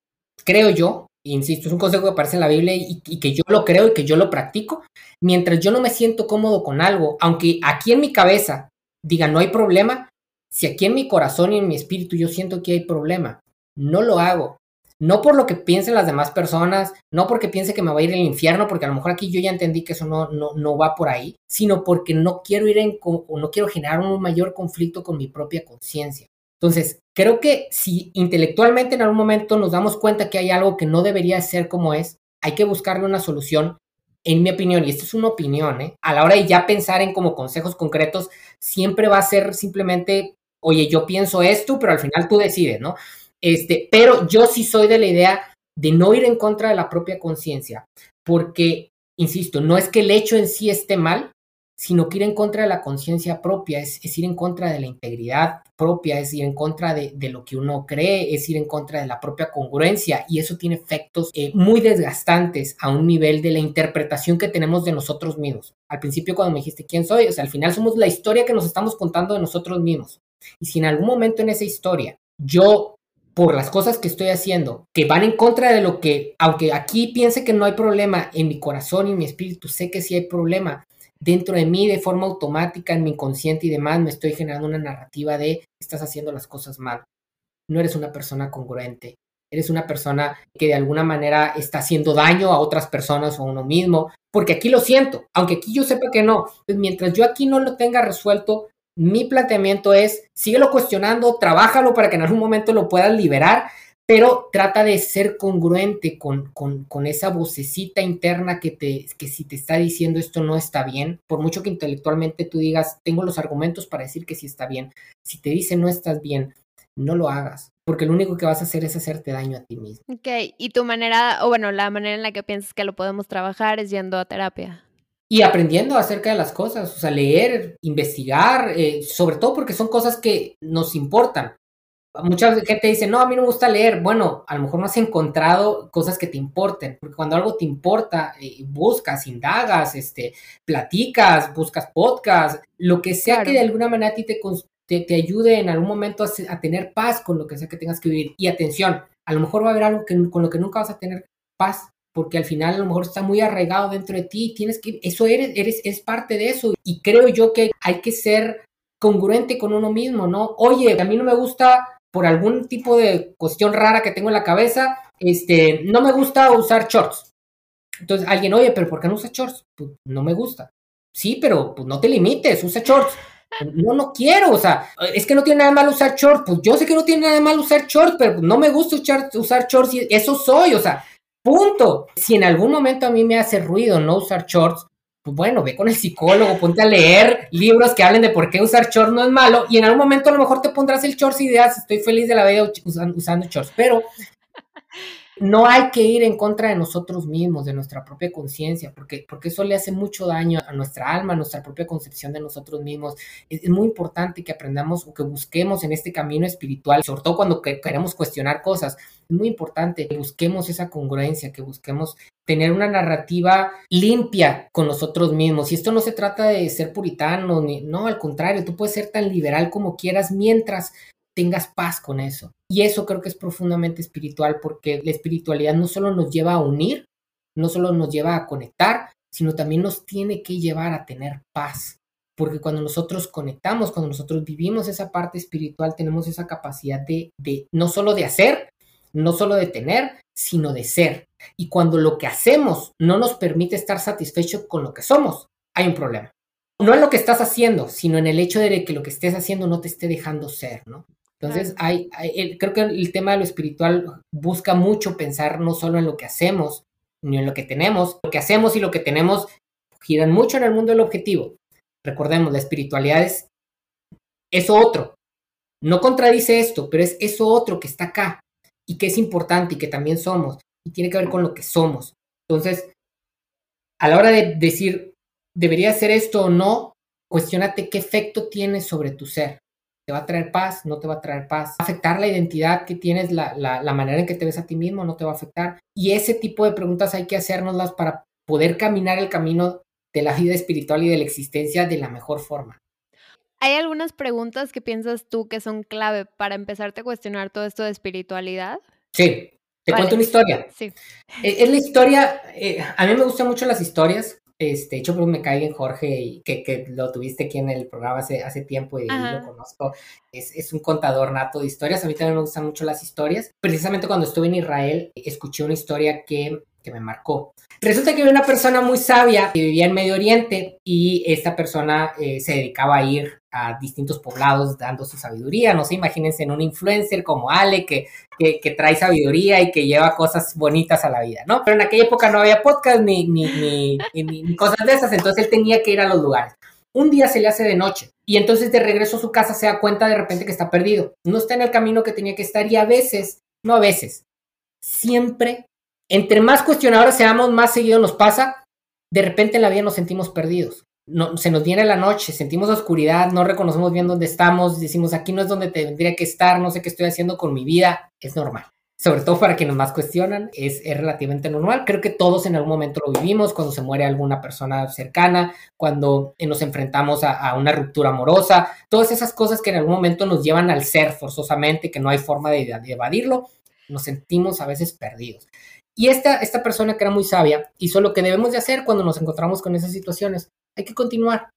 creo yo, insisto, es un consejo que aparece en la Biblia y, y, que yo lo creo y que yo lo practico, mientras yo no me siento cómodo con algo, aunque aquí en mi cabeza diga no hay problema, si aquí en mi corazón y en mi espíritu yo siento que hay problema, no lo hago. No por lo que piensen las demás personas, no porque piense que me va a ir al infierno, porque a lo mejor aquí yo ya entendí que eso no, no, no va por ahí, sino porque no quiero ir en, o no quiero generar un mayor conflicto con mi propia conciencia. Entonces, creo que si intelectualmente en algún momento nos damos cuenta que hay algo que no debería ser como es, hay que buscarle una solución en mi opinión, y esta es una opinión, ¿eh? a la hora de ya pensar en como consejos concretos, siempre va a ser simplemente oye, yo pienso esto, pero al final tú decides, ¿no? Este, pero yo sí soy de la idea de no ir en contra de la propia conciencia, porque, insisto, no es que el hecho en sí esté mal, sino que ir en contra de la conciencia propia, es, ir en contra de la integridad propia, es ir en contra de, lo que uno cree, es ir en contra de la propia congruencia y eso tiene efectos eh, muy desgastantes a un nivel de la interpretación que tenemos de nosotros mismos. Al principio cuando me dijiste quién soy, o sea, al final somos la historia que nos estamos contando de nosotros mismos. Y si en algún momento en esa historia yo por las cosas que estoy haciendo, que van en contra de lo que, aunque aquí piense que no hay problema, en mi corazón y en mi espíritu sé que sí hay problema, dentro de mí de forma automática, en mi inconsciente y demás, me estoy generando una narrativa de estás haciendo las cosas mal. No eres una persona congruente. Eres una persona que de alguna manera está haciendo daño a otras personas o a uno mismo, porque aquí lo siento, aunque aquí yo sepa que no. Mientras yo aquí no lo tenga resuelto, mi planteamiento es, síguelo cuestionando, trabájalo para que en algún momento lo puedas liberar, pero trata de ser congruente con, con, esa vocecita interna que, te, que si te está diciendo esto no está bien, por mucho que intelectualmente tú digas, tengo los argumentos para decir que sí está bien, si te dice no estás bien, no lo hagas, porque lo único que vas a hacer es hacerte daño a ti mismo. Ok, y tu manera, o bueno, la manera en la que piensas que lo podemos trabajar es yendo a terapia. Y aprendiendo acerca de las cosas, o sea, leer, investigar, eh, sobre todo porque son cosas que nos importan mucha gente dice, no, a mí no me gusta leer. Bueno, a lo mejor no has encontrado cosas que te importen, porque cuando algo te importa, eh, buscas, indagas, este, platicas, buscas podcast, lo que sea que de alguna manera a ti te, te, ayude en algún momento a, tener paz con lo que sea que tengas que vivir. Y atención, a lo mejor va a haber algo que, con lo que nunca vas a tener paz, porque al final a lo mejor está muy arraigado dentro de ti, tienes que, eso eres, eres, es parte de eso. Y creo yo que hay que ser congruente con uno mismo, ¿no? Oye, a mí no me gusta por algún tipo de cuestión rara que tengo en la cabeza, este, no me gusta usar shorts. Entonces alguien, oye, pero ¿por qué no usas shorts? Pues no me gusta. Sí, pero pues no te limites, usa shorts. No, no quiero, o sea, es que no tiene nada de malo usar shorts. Pues yo sé que no tiene nada de malo usar shorts, pero no me gusta usar, usar shorts y eso soy, o sea, punto. Si en algún momento a mí me hace ruido no usar shorts, pues bueno, ve con el psicólogo, ponte a leer libros que hablen de por qué usar shorts no es malo y en algún momento a lo mejor te pondrás el shorts y dirás, estoy feliz de la vida usando, usando shorts, pero no hay que ir en contra de nosotros mismos, de nuestra propia conciencia, porque, porque eso le hace mucho daño a nuestra alma, a nuestra propia concepción de nosotros mismos. Es, muy importante que aprendamos o que busquemos en este camino espiritual, sobre todo cuando queremos cuestionar cosas. Es muy importante que busquemos esa congruencia, que busquemos tener una narrativa limpia con nosotros mismos. Y esto no se trata de ser puritano, no, al contrario, tú puedes ser tan liberal como quieras mientras tengas paz con eso. Y eso creo que es profundamente espiritual porque la espiritualidad no solo nos lleva a unir, no solo nos lleva a conectar, sino también nos tiene que llevar a tener paz. Porque cuando nosotros conectamos, cuando nosotros vivimos esa parte espiritual, tenemos esa capacidad de, no solo de hacer, no solo de tener, sino de ser. Y cuando lo que hacemos no nos permite estar satisfechos con lo que somos, hay un problema. No en lo que estás haciendo, sino en el hecho de que lo que estés haciendo no te esté dejando ser, ¿no? Entonces, hay, creo que el tema de lo espiritual busca mucho pensar no solo en lo que hacemos, ni en lo que tenemos. Lo que hacemos y lo que tenemos giran mucho en el mundo del objetivo. Recordemos, la espiritualidad es eso otro. No contradice esto, pero es eso otro que está acá y que es importante y que también somos y tiene que ver con lo que somos. Entonces, a la hora de decir, ¿debería ser esto o no? Cuestiónate qué efecto tiene sobre tu ser te va a traer paz, no te va a traer paz, afectar la identidad que tienes, la, la, manera en que te ves a ti mismo, no te va a afectar. Y ese tipo de preguntas hay que hacérnoslas para poder caminar el camino de la vida espiritual y de la existencia de la mejor forma. ¿Hay algunas preguntas que piensas tú que son clave para empezarte a cuestionar todo esto de espiritualidad? Sí, te cuento una historia. Sí. E, es, la historia, eh, a mí me gustan mucho las historias. Este, hecho, pues me cae en Jorge, y que, que, lo tuviste aquí en el programa hace, hace tiempo y lo conozco. Es, es, un contador nato de historias. A mí también me gustan mucho las historias. Precisamente cuando estuve en Israel, escuché una historia que, que me marcó. Resulta que había una persona muy sabia que vivía en Medio Oriente y esta persona eh, se dedicaba a ir a distintos poblados dando su sabiduría. No sé, imagínense en un influencer como Ale que, que, trae sabiduría y que lleva cosas bonitas a la vida, ¿no? Pero en aquella época no había podcast ni, ni, ni, ni, cosas de esas, entonces él tenía que ir a los lugares. Un día se le hace de noche y entonces de regreso a su casa se da cuenta de repente que está perdido. No está en el camino que tenía que estar y a veces, no a veces, siempre, entre más cuestionadores seamos, más seguido nos pasa, de repente en la vida nos sentimos perdidos. No, se nos viene la noche, sentimos oscuridad, no reconocemos bien dónde estamos, decimos aquí no es donde tendría que estar, no sé qué estoy haciendo con mi vida, es normal sobre todo para quienes más cuestionan, es, es, relativamente normal. Creo que todos en algún momento lo vivimos, cuando se muere alguna persona cercana, cuando nos enfrentamos a, una ruptura amorosa, todas esas cosas que en algún momento nos llevan al ser forzosamente, que no hay forma de, evadirlo, nos sentimos a veces perdidos. Y esta, esta persona que era muy sabia hizo lo que debemos de hacer cuando nos encontramos con esas situaciones. Hay que continuar,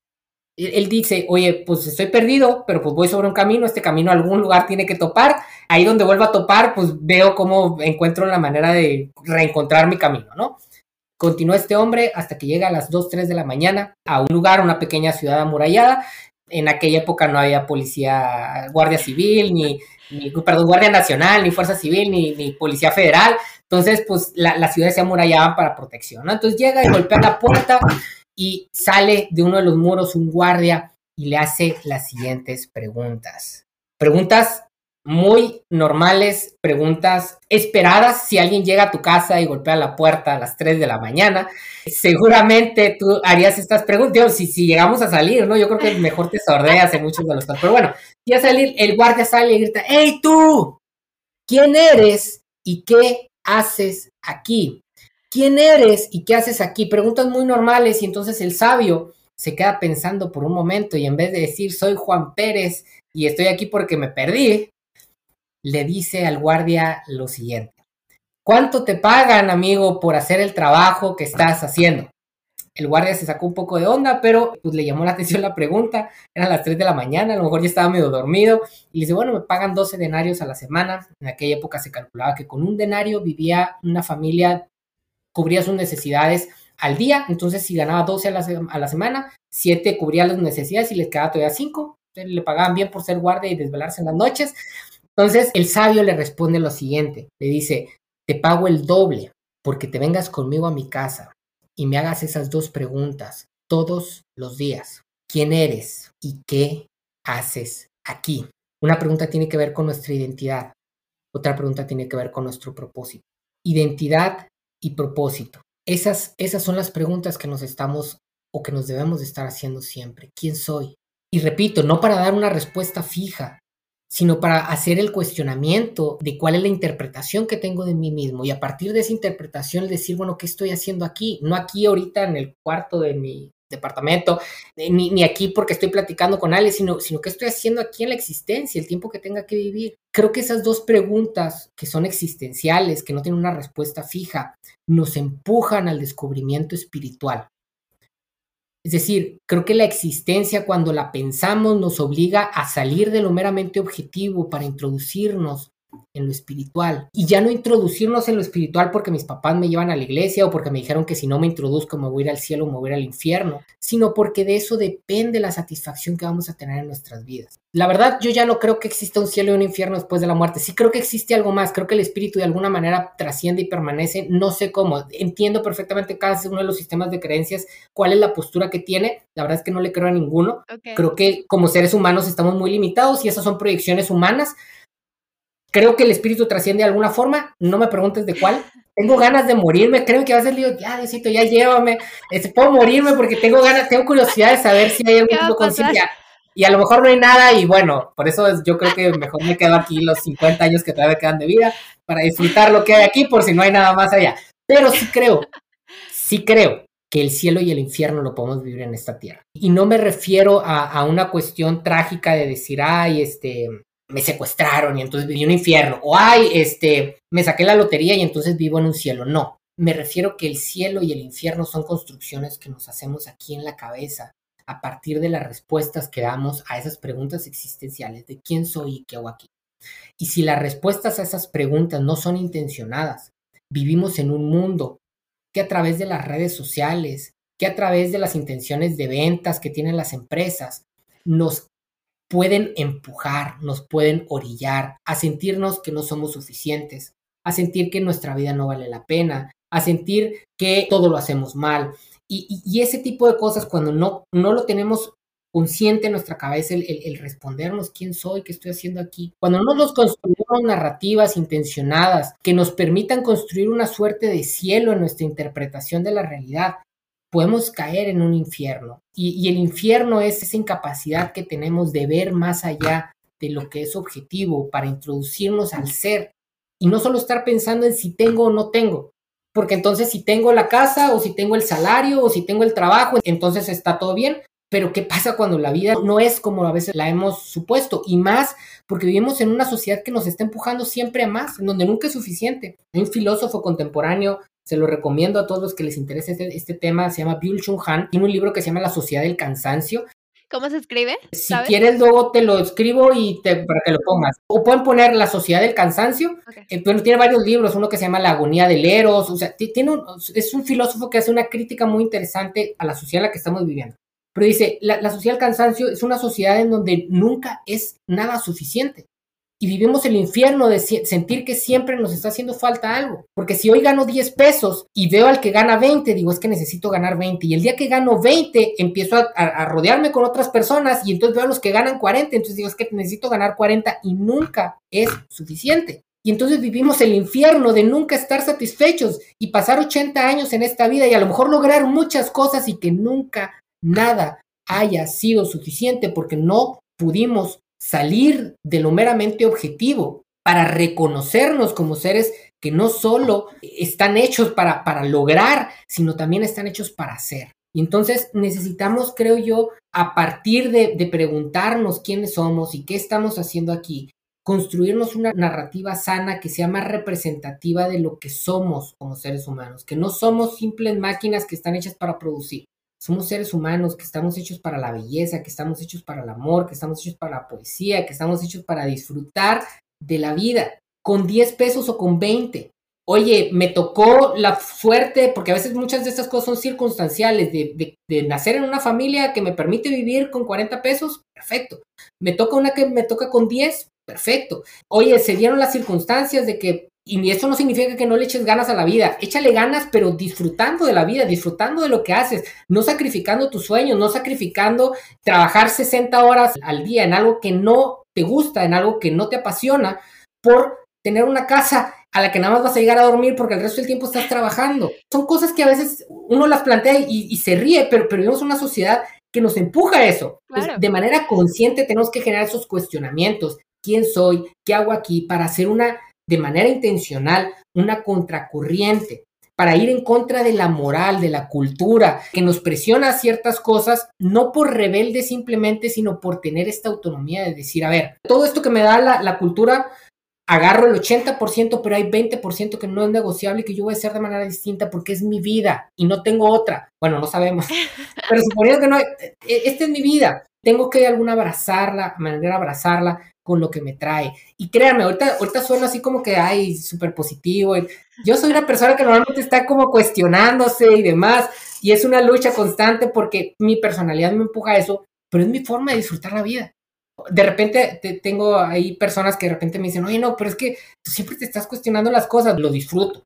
él dice, oye, pues estoy perdido, pero pues voy sobre un camino, este camino a algún lugar tiene que topar, ahí donde vuelva a topar, pues veo cómo encuentro la manera de reencontrar mi camino, ¿no? Continúa este hombre hasta que llega a las 2, 3 de la mañana a un lugar, una pequeña ciudad amurallada. En aquella época no había policía, guardia civil, ni, perdón, guardia nacional, ni fuerza civil, ni, policía federal. Entonces, pues la, la ciudad se amurallaba para protección. Entonces llega y golpea la puerta y sale de uno de los muros un guardia y le hace las siguientes preguntas. Preguntas muy normales, preguntas esperadas. Si alguien llega a tu casa y golpea la puerta a las 3 de la mañana, seguramente tú harías estas preguntas. Si, si llegamos a salir, ¿no? Yo creo que mejor te sordeas en muchos de los casos. Pero bueno, si a salir, el guardia sale y grita, ¡Hey tú! ¿Quién eres y qué haces aquí? ¿Quién eres y qué haces aquí? Preguntas muy normales y entonces el sabio se queda pensando por un momento y en vez de decir soy Juan Pérez y estoy aquí porque me perdí, le dice al guardia lo siguiente. ¿Cuánto te pagan, amigo, por hacer el trabajo que estás haciendo? El guardia se sacó un poco de onda, pero pues le llamó la atención la pregunta. Eran las 3 de la mañana, a lo mejor ya estaba medio dormido. Y le dice, bueno, me pagan 12 denarios a la semana. En aquella época se calculaba que con un denario vivía una familia cubría sus necesidades al día, entonces si ganaba 12 a la, a la semana, 7 cubría las necesidades y les quedaba todavía 5, le pagaban bien por ser guardia y desvelarse en las noches. Entonces el sabio le responde lo siguiente, le dice, te pago el doble porque te vengas conmigo a mi casa y me hagas esas dos preguntas todos los días. ¿Quién eres y qué haces aquí? Una pregunta tiene que ver con nuestra identidad, otra pregunta tiene que ver con nuestro propósito. Identidad y propósito? Esas, esas son las preguntas que nos estamos o que nos debemos de estar haciendo siempre. ¿Quién soy? Y repito, no para dar una respuesta fija, sino para hacer el cuestionamiento de cuál es la interpretación que tengo de mí mismo y a partir de esa interpretación decir, bueno, ¿qué estoy haciendo aquí? No aquí ahorita en el cuarto de mi departamento, eh, ni, ni, aquí porque estoy platicando con alguien, sino, sino que estoy haciendo aquí en la existencia, el tiempo que tenga que vivir. Creo que esas dos preguntas que son existenciales, que no tienen una respuesta fija, nos empujan al descubrimiento espiritual. Es decir, creo que la existencia cuando la pensamos nos obliga a salir de lo meramente objetivo para introducirnos en lo espiritual y ya no introducirnos en lo espiritual porque mis papás me llevan a la iglesia o porque me dijeron que si no me introduzco me voy a ir al cielo o me voy a ir al infierno, sino porque de eso depende la satisfacción que vamos a tener en nuestras vidas. La verdad, yo ya no creo que exista un cielo y un infierno después de la muerte. Sí creo que existe algo más. Creo que el espíritu de alguna manera trasciende y permanece. No sé cómo. Entiendo perfectamente cada uno de los sistemas de creencias, cuál es la postura que tiene. La verdad es que no le creo a ninguno. Creo que como seres humanos estamos muy limitados y esas son proyecciones humanas creo que el espíritu trasciende de alguna forma, no me preguntes de cuál. Tengo ganas de morirme, creo que a ser digo, ya Diosito, ya llévame, este, puedo morirme porque tengo ganas, tengo curiosidad de saber si hay algún tipo de conciencia. Y a lo mejor no hay nada y bueno, por eso yo creo que mejor me quedo aquí los 50 años que todavía quedan de vida para disfrutar lo que hay aquí por si no hay nada más allá. Pero sí creo, sí creo que el cielo y el infierno lo podemos vivir en esta tierra. Y no me refiero a, a una cuestión trágica de decir, ay, este, me secuestraron y entonces viví un infierno, o ay, este, me saqué la lotería y entonces vivo en un cielo. No, me refiero que el cielo y el infierno son construcciones que nos hacemos aquí en la cabeza a partir de las respuestas que damos a esas preguntas existenciales de quién soy y qué hago aquí. Y si las respuestas a esas preguntas no son intencionadas, vivimos en un mundo que a través de las redes sociales, que a través de las intenciones de ventas que tienen las empresas, nos pueden empujar, nos pueden orillar a sentirnos que no somos suficientes, a sentir que nuestra vida no vale la pena, a sentir que todo lo hacemos mal. Y, ese tipo de cosas, cuando no, no lo tenemos consciente en nuestra cabeza el, respondernos quién soy, qué estoy haciendo aquí. Cuando no nos construimos narrativas intencionadas que nos permitan construir una suerte de cielo en nuestra interpretación de la realidad, podemos caer en un infierno. Y, el infierno es esa incapacidad que tenemos de ver más allá de lo que es objetivo para introducirnos al ser y no solo estar pensando en si tengo o no tengo, porque entonces si tengo la casa o si tengo el salario o si tengo el trabajo, entonces está todo bien. Pero ¿qué pasa cuando la vida no es como a veces la hemos supuesto? Y más porque vivimos en una sociedad que nos está empujando siempre a más, donde nunca es suficiente. Hay un filósofo contemporáneo, se lo recomiendo a todos los que les interese este, este tema, se llama Byul Chung Han, tiene un libro que se llama La Sociedad del Cansancio, ¿Cómo se escribe? Si quieres, luego te lo escribo y te, para que lo pongas. O pueden poner La Sociedad del Cansancio, eh, pero tiene varios libros, uno que se llama La Agonía del Eros, o sea, tiene es un filósofo que hace una crítica muy interesante a la sociedad en la que estamos viviendo. Pero dice, la, la sociedad del cansancio es una sociedad en donde nunca es nada suficiente y vivimos el infierno de sentir que siempre nos está haciendo falta algo. Porque si hoy gano 10 pesos y veo al que gana 20, digo, es que necesito ganar 20. Y el día que gano 20, empiezo a, rodearme con otras personas y entonces veo a los que ganan 40, entonces digo, es que necesito ganar 40 y nunca es suficiente. Y entonces vivimos el infierno de nunca estar satisfechos y pasar 80 años en esta vida y a lo mejor lograr muchas cosas y que nunca nada haya sido suficiente porque no pudimos salir de lo meramente objetivo para reconocernos como seres que no solo están hechos para, para lograr, sino también están hechos para ser. Y entonces necesitamos, creo yo, a partir de, de preguntarnos quiénes somos y qué estamos haciendo aquí, construirnos una narrativa sana que sea más representativa de lo que somos como seres humanos, que no somos simples máquinas que están hechas para producir, somos seres humanos que estamos hechos para la belleza, que estamos hechos para el amor, que estamos hechos para la poesía, que estamos hechos para disfrutar de la vida, con 10 pesos o con 20. Oye, me tocó la suerte, porque a veces muchas de estas cosas son circunstanciales, de, nacer en una familia que me permite vivir con 40 pesos, perfecto. Me toca una que me toca con 10, perfecto. Oye, se dieron las circunstancias de que y eso no significa que no le eches ganas a la vida. Échale ganas, pero disfrutando de la vida, disfrutando de lo que haces, no sacrificando tus sueños, no sacrificando trabajar 60 horas al día en algo que no te gusta, en algo que no te apasiona, por tener una casa a la que nada más vas a llegar a dormir porque el resto del tiempo estás trabajando. Son cosas que a veces uno las plantea y, se ríe, pero, pero vivimos una sociedad que nos empuja a eso. Pues, de manera consciente tenemos que generar esos cuestionamientos. ¿Quién soy? ¿Qué hago aquí? Para hacer una de manera intencional una contracorriente para ir en contra de la moral, de la cultura, que nos presiona a ciertas cosas, no por rebelde simplemente, sino por tener esta autonomía de decir, a ver, todo esto que me da la, la cultura, agarro el 80%, pero hay 20% que no es negociable y que yo voy a hacer de manera distinta porque es mi vida y no tengo otra. Bueno, no sabemos, pero suponiendo que no, e, esta es mi vida, tengo que de alguna abrazarla, manera abrazarla, con lo que me trae. Y créanme, ahorita, ahorita suena así como que, ay, súper positivo. Yo soy una persona que normalmente está como cuestionándose y demás, y es una lucha constante porque mi personalidad me empuja a eso, pero es mi forma de disfrutar la vida. De repente tengo ahí personas que de repente me dicen, oye, no, pero es que siempre te estás cuestionando las cosas, lo disfruto.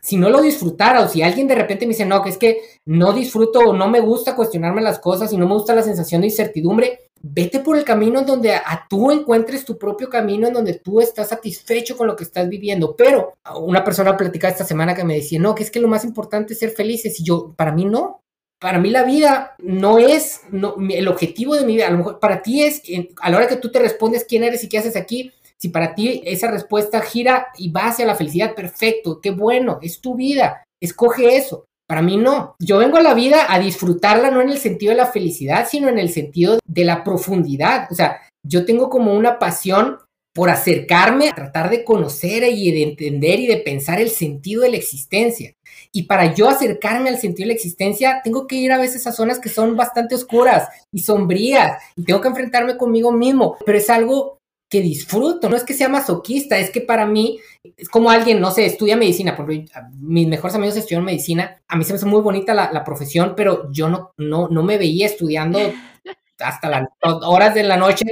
Si no lo disfrutara o si alguien de repente me dice, no, que es que no disfruto o no me gusta cuestionarme las cosas y no me gusta la sensación de incertidumbre, vete por el camino en donde a tú encuentres tu propio camino, en donde tú estás satisfecho con lo que estás viviendo. Pero una persona platicaba esta semana que me decía, no, que es que lo más importante es ser felices. Y yo, para mí no. Para mí la vida no es no, el objetivo de mi vida. A lo mejor para ti es, a la hora que tú te respondes quién eres y qué haces aquí, si para ti esa respuesta gira y va hacia la felicidad, perfecto, qué bueno, es tu vida, escoge eso. Para mí no. Yo vengo a la vida a disfrutarla no en el sentido de la felicidad, sino en el sentido de la profundidad. O sea, yo tengo como una pasión por acercarme a tratar de conocer y de entender y de pensar el sentido de la existencia. Y para yo acercarme al sentido de la existencia, tengo que ir a veces a zonas que son bastante oscuras y sombrías y tengo que enfrentarme conmigo mismo, pero es algo que disfruto, no es que sea masoquista, es que para mí es como alguien, no sé, estudia medicina, porque mis mejores amigos estudian medicina, a mí se me hace muy bonita la, profesión, pero yo no, no, no me veía estudiando hasta las horas de la noche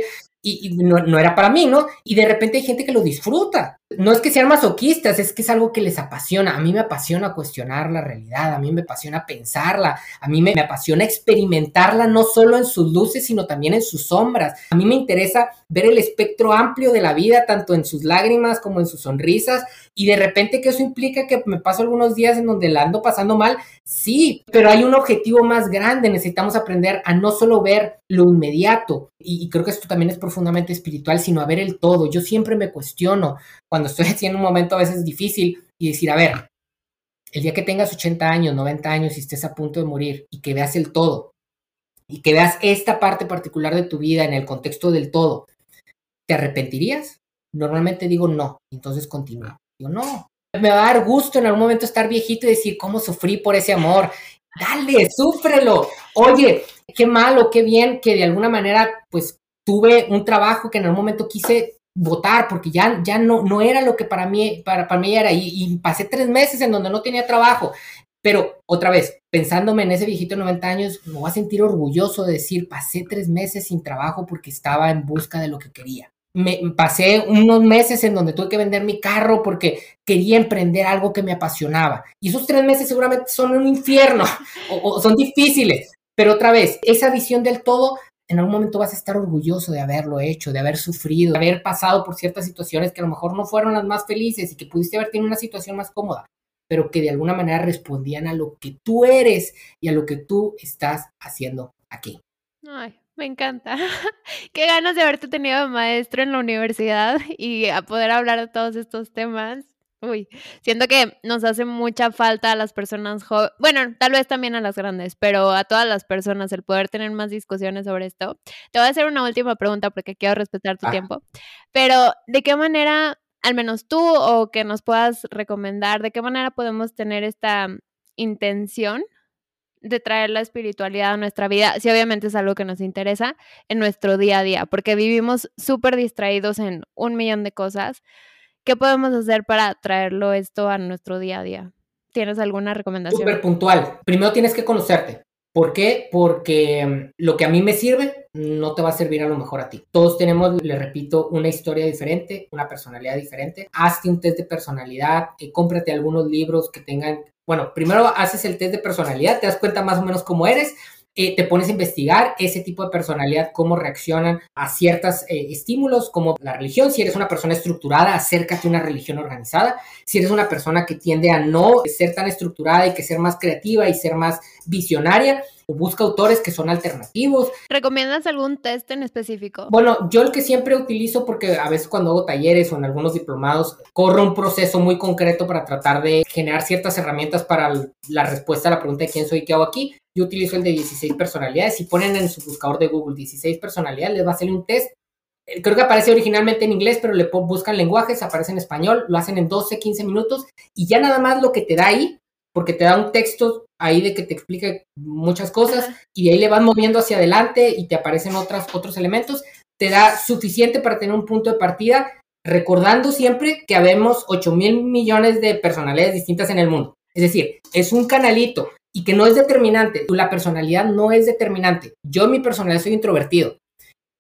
y, no, no, era para mí, ¿no? Y de repente hay gente que lo disfruta no es que sean masoquistas, es que es algo que les apasiona. A mí me apasiona cuestionar la realidad, a mí me apasiona pensarla, a mí me, apasiona experimentarla no solo en sus luces, sino también en sus sombras. A mí me interesa ver el espectro amplio de la vida, tanto en sus lágrimas como en sus sonrisas, y de repente que eso implica que me paso algunos días en donde la ando pasando mal, sí, pero hay un objetivo más grande, necesitamos aprender a no solo ver lo inmediato, y, y creo que esto también es profundamente espiritual, sino a ver el todo. Yo siempre me cuestiono cuando estoy haciendo un momento a veces difícil y decir, a ver, el día que tengas 80 años, 90 años y estés a punto de morir y que veas el todo y que veas esta parte particular de tu vida en el contexto del todo, ¿te arrepentirías? Normalmente digo no, entonces continúo. Digo, no, me va a dar gusto en algún momento estar viejito y decir cómo sufrí por ese amor. Dale, súfrelo. Oye, qué malo, qué bien que de alguna manera, pues tuve un trabajo que en algún momento quise votar porque ya, ya no, no era lo que para mí, para, para mí era y, pasé tres meses en donde no tenía trabajo. Pero otra vez, pensándome en ese viejito de 90 años, me voy a sentir orgulloso de decir, pasé tres meses sin trabajo porque estaba en busca de lo que quería. Me pasé unos meses en donde tuve que vender mi carro porque quería emprender algo que me apasionaba. Y esos tres meses seguramente son un infierno o son difíciles. Pero otra vez, esa visión del todo en algún momento vas a estar orgulloso de haberlo hecho, de haber sufrido, de haber pasado por ciertas situaciones que a lo mejor no fueron las más felices y que pudiste haber tenido una situación más cómoda, pero que de alguna manera respondían a lo que tú eres y a lo que tú estás haciendo aquí. Ay, me encanta. Qué ganas de haberte tenido maestro en la universidad y a poder hablar de todos estos temas. Uy, siento que nos hace mucha falta a las personas jóvenes, bueno, tal vez también a las grandes, pero a todas las personas el poder tener más discusiones sobre esto. Te voy a hacer una última pregunta porque quiero respetar tu ah. tiempo, pero ¿de qué manera, al menos tú o que nos puedas recomendar, de qué manera podemos tener esta intención de traer la espiritualidad a nuestra vida, si obviamente es algo que nos interesa en nuestro día a día, porque vivimos súper distraídos en un millón de cosas ¿Qué podemos hacer para traerlo esto a nuestro día a día? ¿Tienes alguna recomendación? Súper puntual. Primero tienes que conocerte. ¿Por qué? Porque mm, lo que a mí me sirve no te va a servir a lo mejor a ti. Todos tenemos, le repito, una historia diferente, una personalidad diferente. Hazte un test de personalidad, eh, cómprate algunos libros que tengan, bueno, primero haces el test de personalidad, te das cuenta más o menos cómo eres, eh, te pones a investigar ese tipo de personalidad, cómo reaccionan a ciertos eh, estímulos, como la religión. Si eres una persona estructurada, acércate a una religión organizada. Si eres una persona que tiende a no ser tan estructurada y que ser más creativa y ser más visionaria, busca autores que son alternativos. ¿Recomiendas algún test en específico? Bueno, yo el que siempre utilizo porque a veces cuando hago talleres o en algunos diplomados corro un proceso muy concreto para tratar de generar ciertas herramientas para la respuesta a la pregunta de quién soy y qué hago aquí. Yo utilizo el de 16 personalidades. Si ponen en su buscador de Google 16 personalidades, les va a salir un test eh, creo que aparece originalmente en inglés, pero le buscan lenguajes, aparece en español, lo hacen en 12, 15 minutos y ya nada más lo que te da ahí porque te da un texto ahí de que te explique muchas cosas y de ahí le vas moviendo hacia adelante y te aparecen otras, otros elementos, te da suficiente para tener un punto de partida, recordando siempre que habemos 8 mil millones de personalidades distintas en el mundo. Es decir, es un canalito y que no es determinante. La personalidad no es determinante. Yo mi personalidad soy introvertido.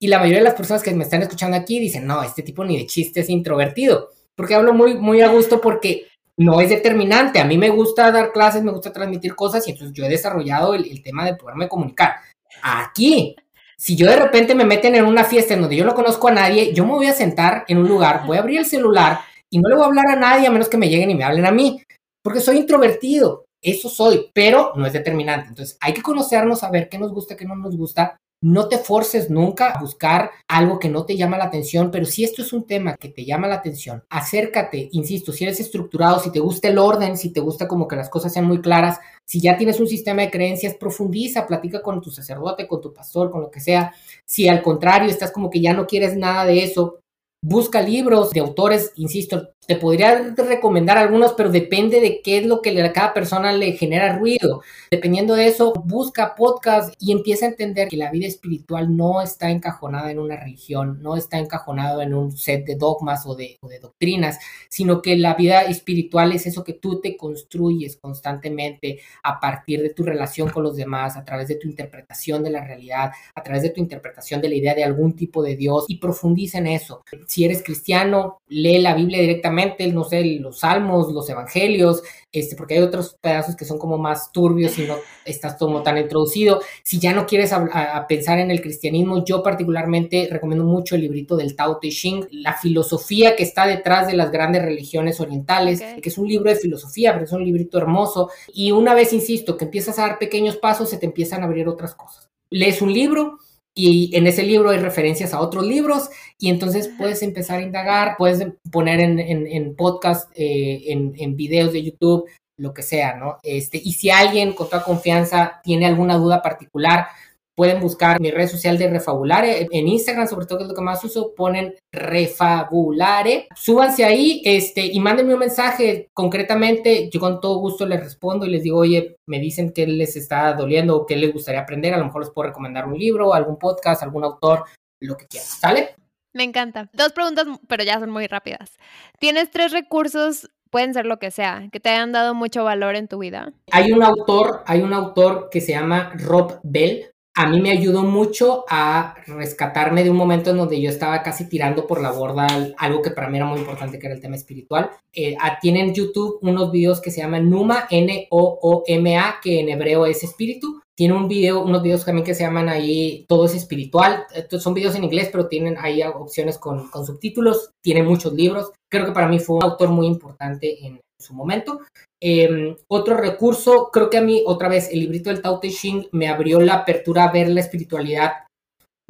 Y la mayoría de las personas que me están escuchando aquí dicen, no, este tipo ni de chiste es introvertido. Porque hablo muy, muy a gusto porque no es determinante. A mí me gusta dar clases, me gusta transmitir cosas y entonces yo he desarrollado el, tema de poderme comunicar. Aquí, si yo de repente me meten en una fiesta en donde yo no conozco a nadie, yo me voy a sentar en un lugar, voy a abrir el celular y no le voy a hablar a nadie a menos que me lleguen y me hablen a mí, porque soy introvertido. Eso soy, pero no es determinante. Entonces hay que conocernos, saber qué nos gusta, qué no nos gusta no te forces nunca a buscar algo que no te llama la atención, pero si esto es un tema que te llama la atención, acércate, insisto, si eres estructurado, si te gusta el orden, si te gusta como que las cosas sean muy claras, si ya tienes un sistema de creencias, profundiza, platica con tu sacerdote, con tu pastor, con lo que sea. Si al contrario estás como que ya no quieres nada de eso, busca libros de autores, insisto, te podría recomendar algunos, pero depende de qué es lo que a cada persona le genera ruido. Dependiendo de eso, busca podcast y empieza a entender que la vida espiritual no está encajonada en una religión, no está encajonado en un set de dogmas o de, o de doctrinas, sino que la vida espiritual es eso que tú te construyes constantemente a partir de tu relación con los demás, a través de tu interpretación de la realidad, a través de tu interpretación de la idea de algún tipo de Dios y profundiza en eso si eres cristiano, lee la Biblia directamente, no sé, los salmos, los evangelios, este, porque hay otros pedazos que son como más turbios y no estás como tan introducido. Si ya no quieres a, pensar en el cristianismo, yo particularmente recomiendo mucho el librito del Tao Te Ching, la filosofía que está detrás de las grandes religiones orientales, que es un libro de filosofía, pero es un librito hermoso. Y una vez, insisto, que empiezas a dar pequeños pasos, se te empiezan a abrir otras cosas. Lees un libro, y en ese libro hay referencias a otros libros y entonces puedes empezar a indagar, puedes poner en, en, podcast, eh, en, en, videos de YouTube, lo que sea, ¿no? Este, y si alguien con toda confianza tiene alguna duda particular, Pueden buscar mi red social de Refabulare. En Instagram, sobre todo, que es lo que más uso, ponen Refabulare. Súbanse ahí este, y mándenme un mensaje concretamente. Yo con todo gusto les respondo y les digo, oye, me dicen que les está doliendo o qué les gustaría aprender. A lo mejor les puedo recomendar un libro, algún podcast, algún autor, lo que quieran. ¿Sale? Me encanta. Dos preguntas, pero ya son muy rápidas. ¿Tienes tres recursos pueden ser lo que sea, que te hayan dado mucho valor en tu vida. Hay un autor, hay un autor que se llama Rob Bell, a mí me ayudó mucho a rescatarme de un momento en donde yo estaba casi tirando por la borda algo que para mí era muy importante, que era el tema espiritual. Eh, tienen YouTube unos videos que se llaman Numa, N-O-O-M-A, que en hebreo es espíritu. Tiene un video, unos videos también que se llaman ahí Todo es espiritual. son videos en inglés, pero tienen ahí opciones con, con subtítulos. Tiene muchos libros. Creo que para mí fue un autor muy importante en su momento. Em, otro recurso, creo que a mí, otra vez, el librito del Tao Te Ching me abrió la apertura a ver la espiritualidad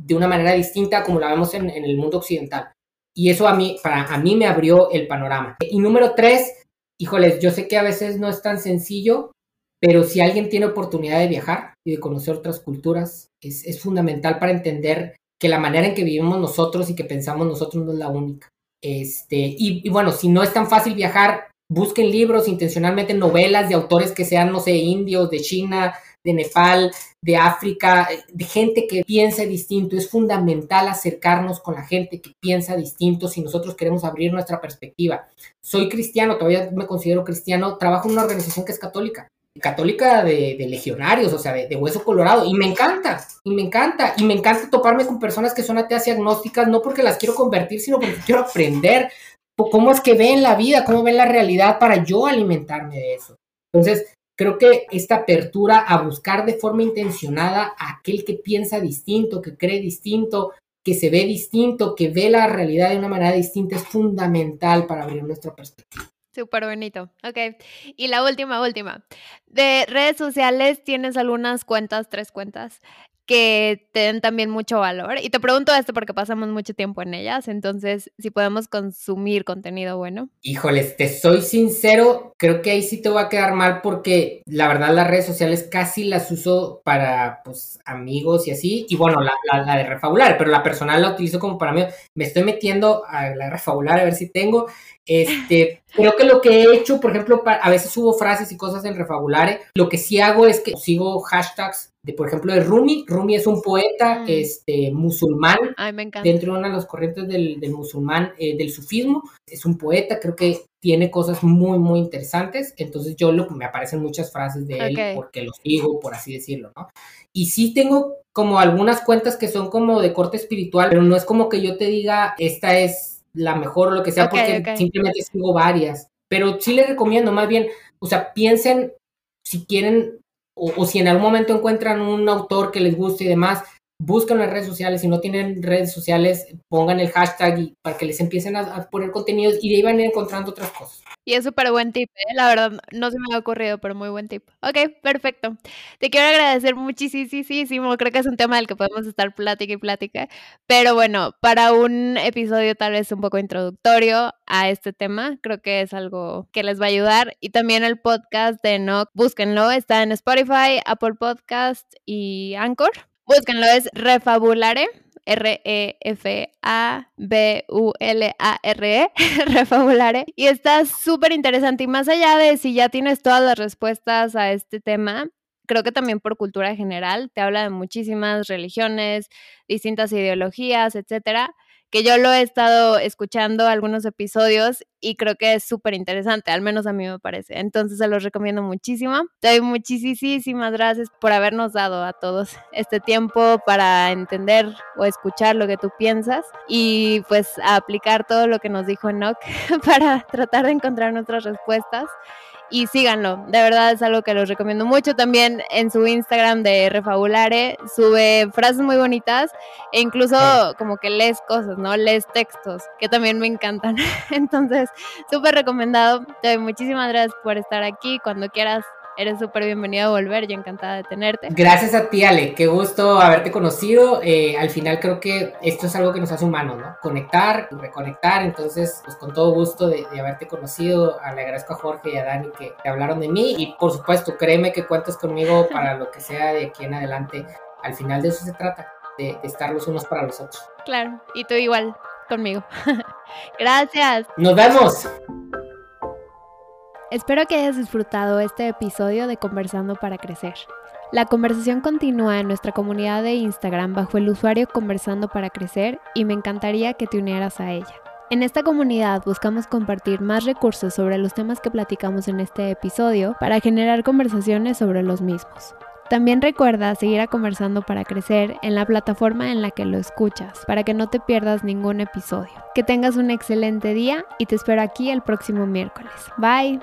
de una manera distinta como la vemos en, el mundo occidental. Y eso a mí, para, a mí me abrió el panorama. Y número tres, híjoles, yo sé que a veces no es tan sencillo, pero si alguien tiene oportunidad de viajar y de conocer otras culturas, es, es fundamental para entender que la manera en que vivimos nosotros y que pensamos nosotros no es la única. Este, y, y, bueno, si no es tan fácil viajar, busquen libros, intencionalmente novelas de autores que sean, no sé, indios, de China, de Nepal, de África, de gente que piense distinto. Es fundamental acercarnos con la gente que piensa distinto si nosotros queremos abrir nuestra perspectiva. Soy cristiano, todavía me considero cristiano, trabajo en una organización que es católica, católica de, legionarios, o sea, de, de, hueso colorado, y me encanta, y me encanta, y me encanta toparme con personas que son ateas y agnósticas, no porque las quiero convertir, sino porque quiero aprender, cómo es que ven la vida, cómo ven la realidad para yo alimentarme de eso. Entonces, creo que esta apertura a buscar de forma intencionada a aquel que piensa distinto, que cree distinto, que se ve distinto, que ve la realidad de una manera distinta, es fundamental para abrir nuestra perspectiva. Súper bonito. Ok. Y la última, última. De redes sociales, ¿tienes algunas cuentas, tres cuentas, que te den también mucho valor. Y te pregunto esto porque pasamos mucho tiempo en ellas, entonces si podemos consumir contenido bueno. Híjoles, te soy sincero, creo que ahí sí te voy a quedar mal porque la verdad las redes sociales casi las uso para pues amigos y así, y bueno, la, de refabular, pero la personal la utilizo como para mí. Me estoy metiendo a la refabular a ver si tengo. Este, creo que lo que he hecho, por ejemplo, a veces subo frases y cosas en Lo que sí hago es que sigo hashtags de, por ejemplo, de Rumi. Rumi es un poeta mm. este, musulmán. Dentro de una de las corrientes del, musulmán, eh, del sufismo. Es un poeta, creo que tiene cosas muy, muy interesantes. Entonces yo lo, me aparecen muchas frases de él porque lo sigo, por así decirlo, ¿no? Y sí tengo como algunas cuentas que son como de corte espiritual, pero no es como que yo te diga, esta es la mejor o lo que sea, porque simplemente sigo varias. Pero sí les recomiendo, más bien, o sea, piensen si quieren o, si en algún momento encuentran un autor que les guste y demás, buscan en redes sociales, si no tienen redes sociales, pongan el hashtag para que les empiecen a, poner contenidos y de ahí van encontrando otras cosas. Y es súper buen tip, ¿eh? la verdad, no se me ha ocurrido, pero muy buen tip. Ok, perfecto. Te quiero agradecer muchísimo, creo que es un tema del que podemos estar plática y plática, pero bueno, para un episodio tal vez un poco introductorio a este tema, creo que es algo que les va a ayudar. Y también el podcast de Enoch, búsquenlo, está en Spotify, Apple Podcast y Anchor. Búsquenlo, es Refabulare, R-E-F-A-B-U-L-A-R-E, Refabulare. Y está súper interesante. Y más allá de si ya tienes todas las respuestas a este tema, creo que también por cultura general te habla de muchísimas religiones, distintas ideologías, etcétera que yo lo he estado escuchando algunos episodios y creo que es súper interesante, al menos a mí me parece. Entonces se los recomiendo muchísimo. Te doy muchísimas gracias por habernos dado a todos este tiempo para entender o escuchar lo que tú piensas y pues aplicar todo lo que nos dijo Enoch para tratar de encontrar nuestras respuestas y síganlo. De verdad es algo que los recomiendo mucho. También en su Instagram de Refabulare sube frases muy bonitas e incluso como que lees cosas, ¿no? Lees textos que también me encantan. Entonces, súper recomendado. Te doy muchísimas gracias por estar aquí. Cuando quieras Eres súper bienvenido a volver, yo encantada de tenerte. Gracias a ti, Ale, qué gusto haberte conocido. Eh, al final creo que esto es algo que nos hace humanos, ¿no? Conectar, reconectar, entonces, pues con todo gusto de, haberte conocido. Le agradezco a Jorge y a Dani que te hablaron de mí y por supuesto, créeme que cuentas conmigo para lo que sea de aquí en adelante. Al final de eso se trata, de, de estar los unos para los otros. Claro, y tú igual conmigo. Gracias. Nos vemos. Espero que hayas disfrutado este episodio de Conversando para Crecer. La conversación continúa en nuestra comunidad de Instagram bajo el usuario Conversando para Crecer y me encantaría que te unieras a ella. En esta comunidad buscamos compartir más recursos sobre los temas que platicamos en este episodio para generar conversaciones sobre los mismos. También recuerda seguir a Conversando para Crecer en la plataforma en la que lo escuchas, para que no te pierdas ningún episodio. Que tengas un excelente día y te espero aquí el próximo miércoles. Bye.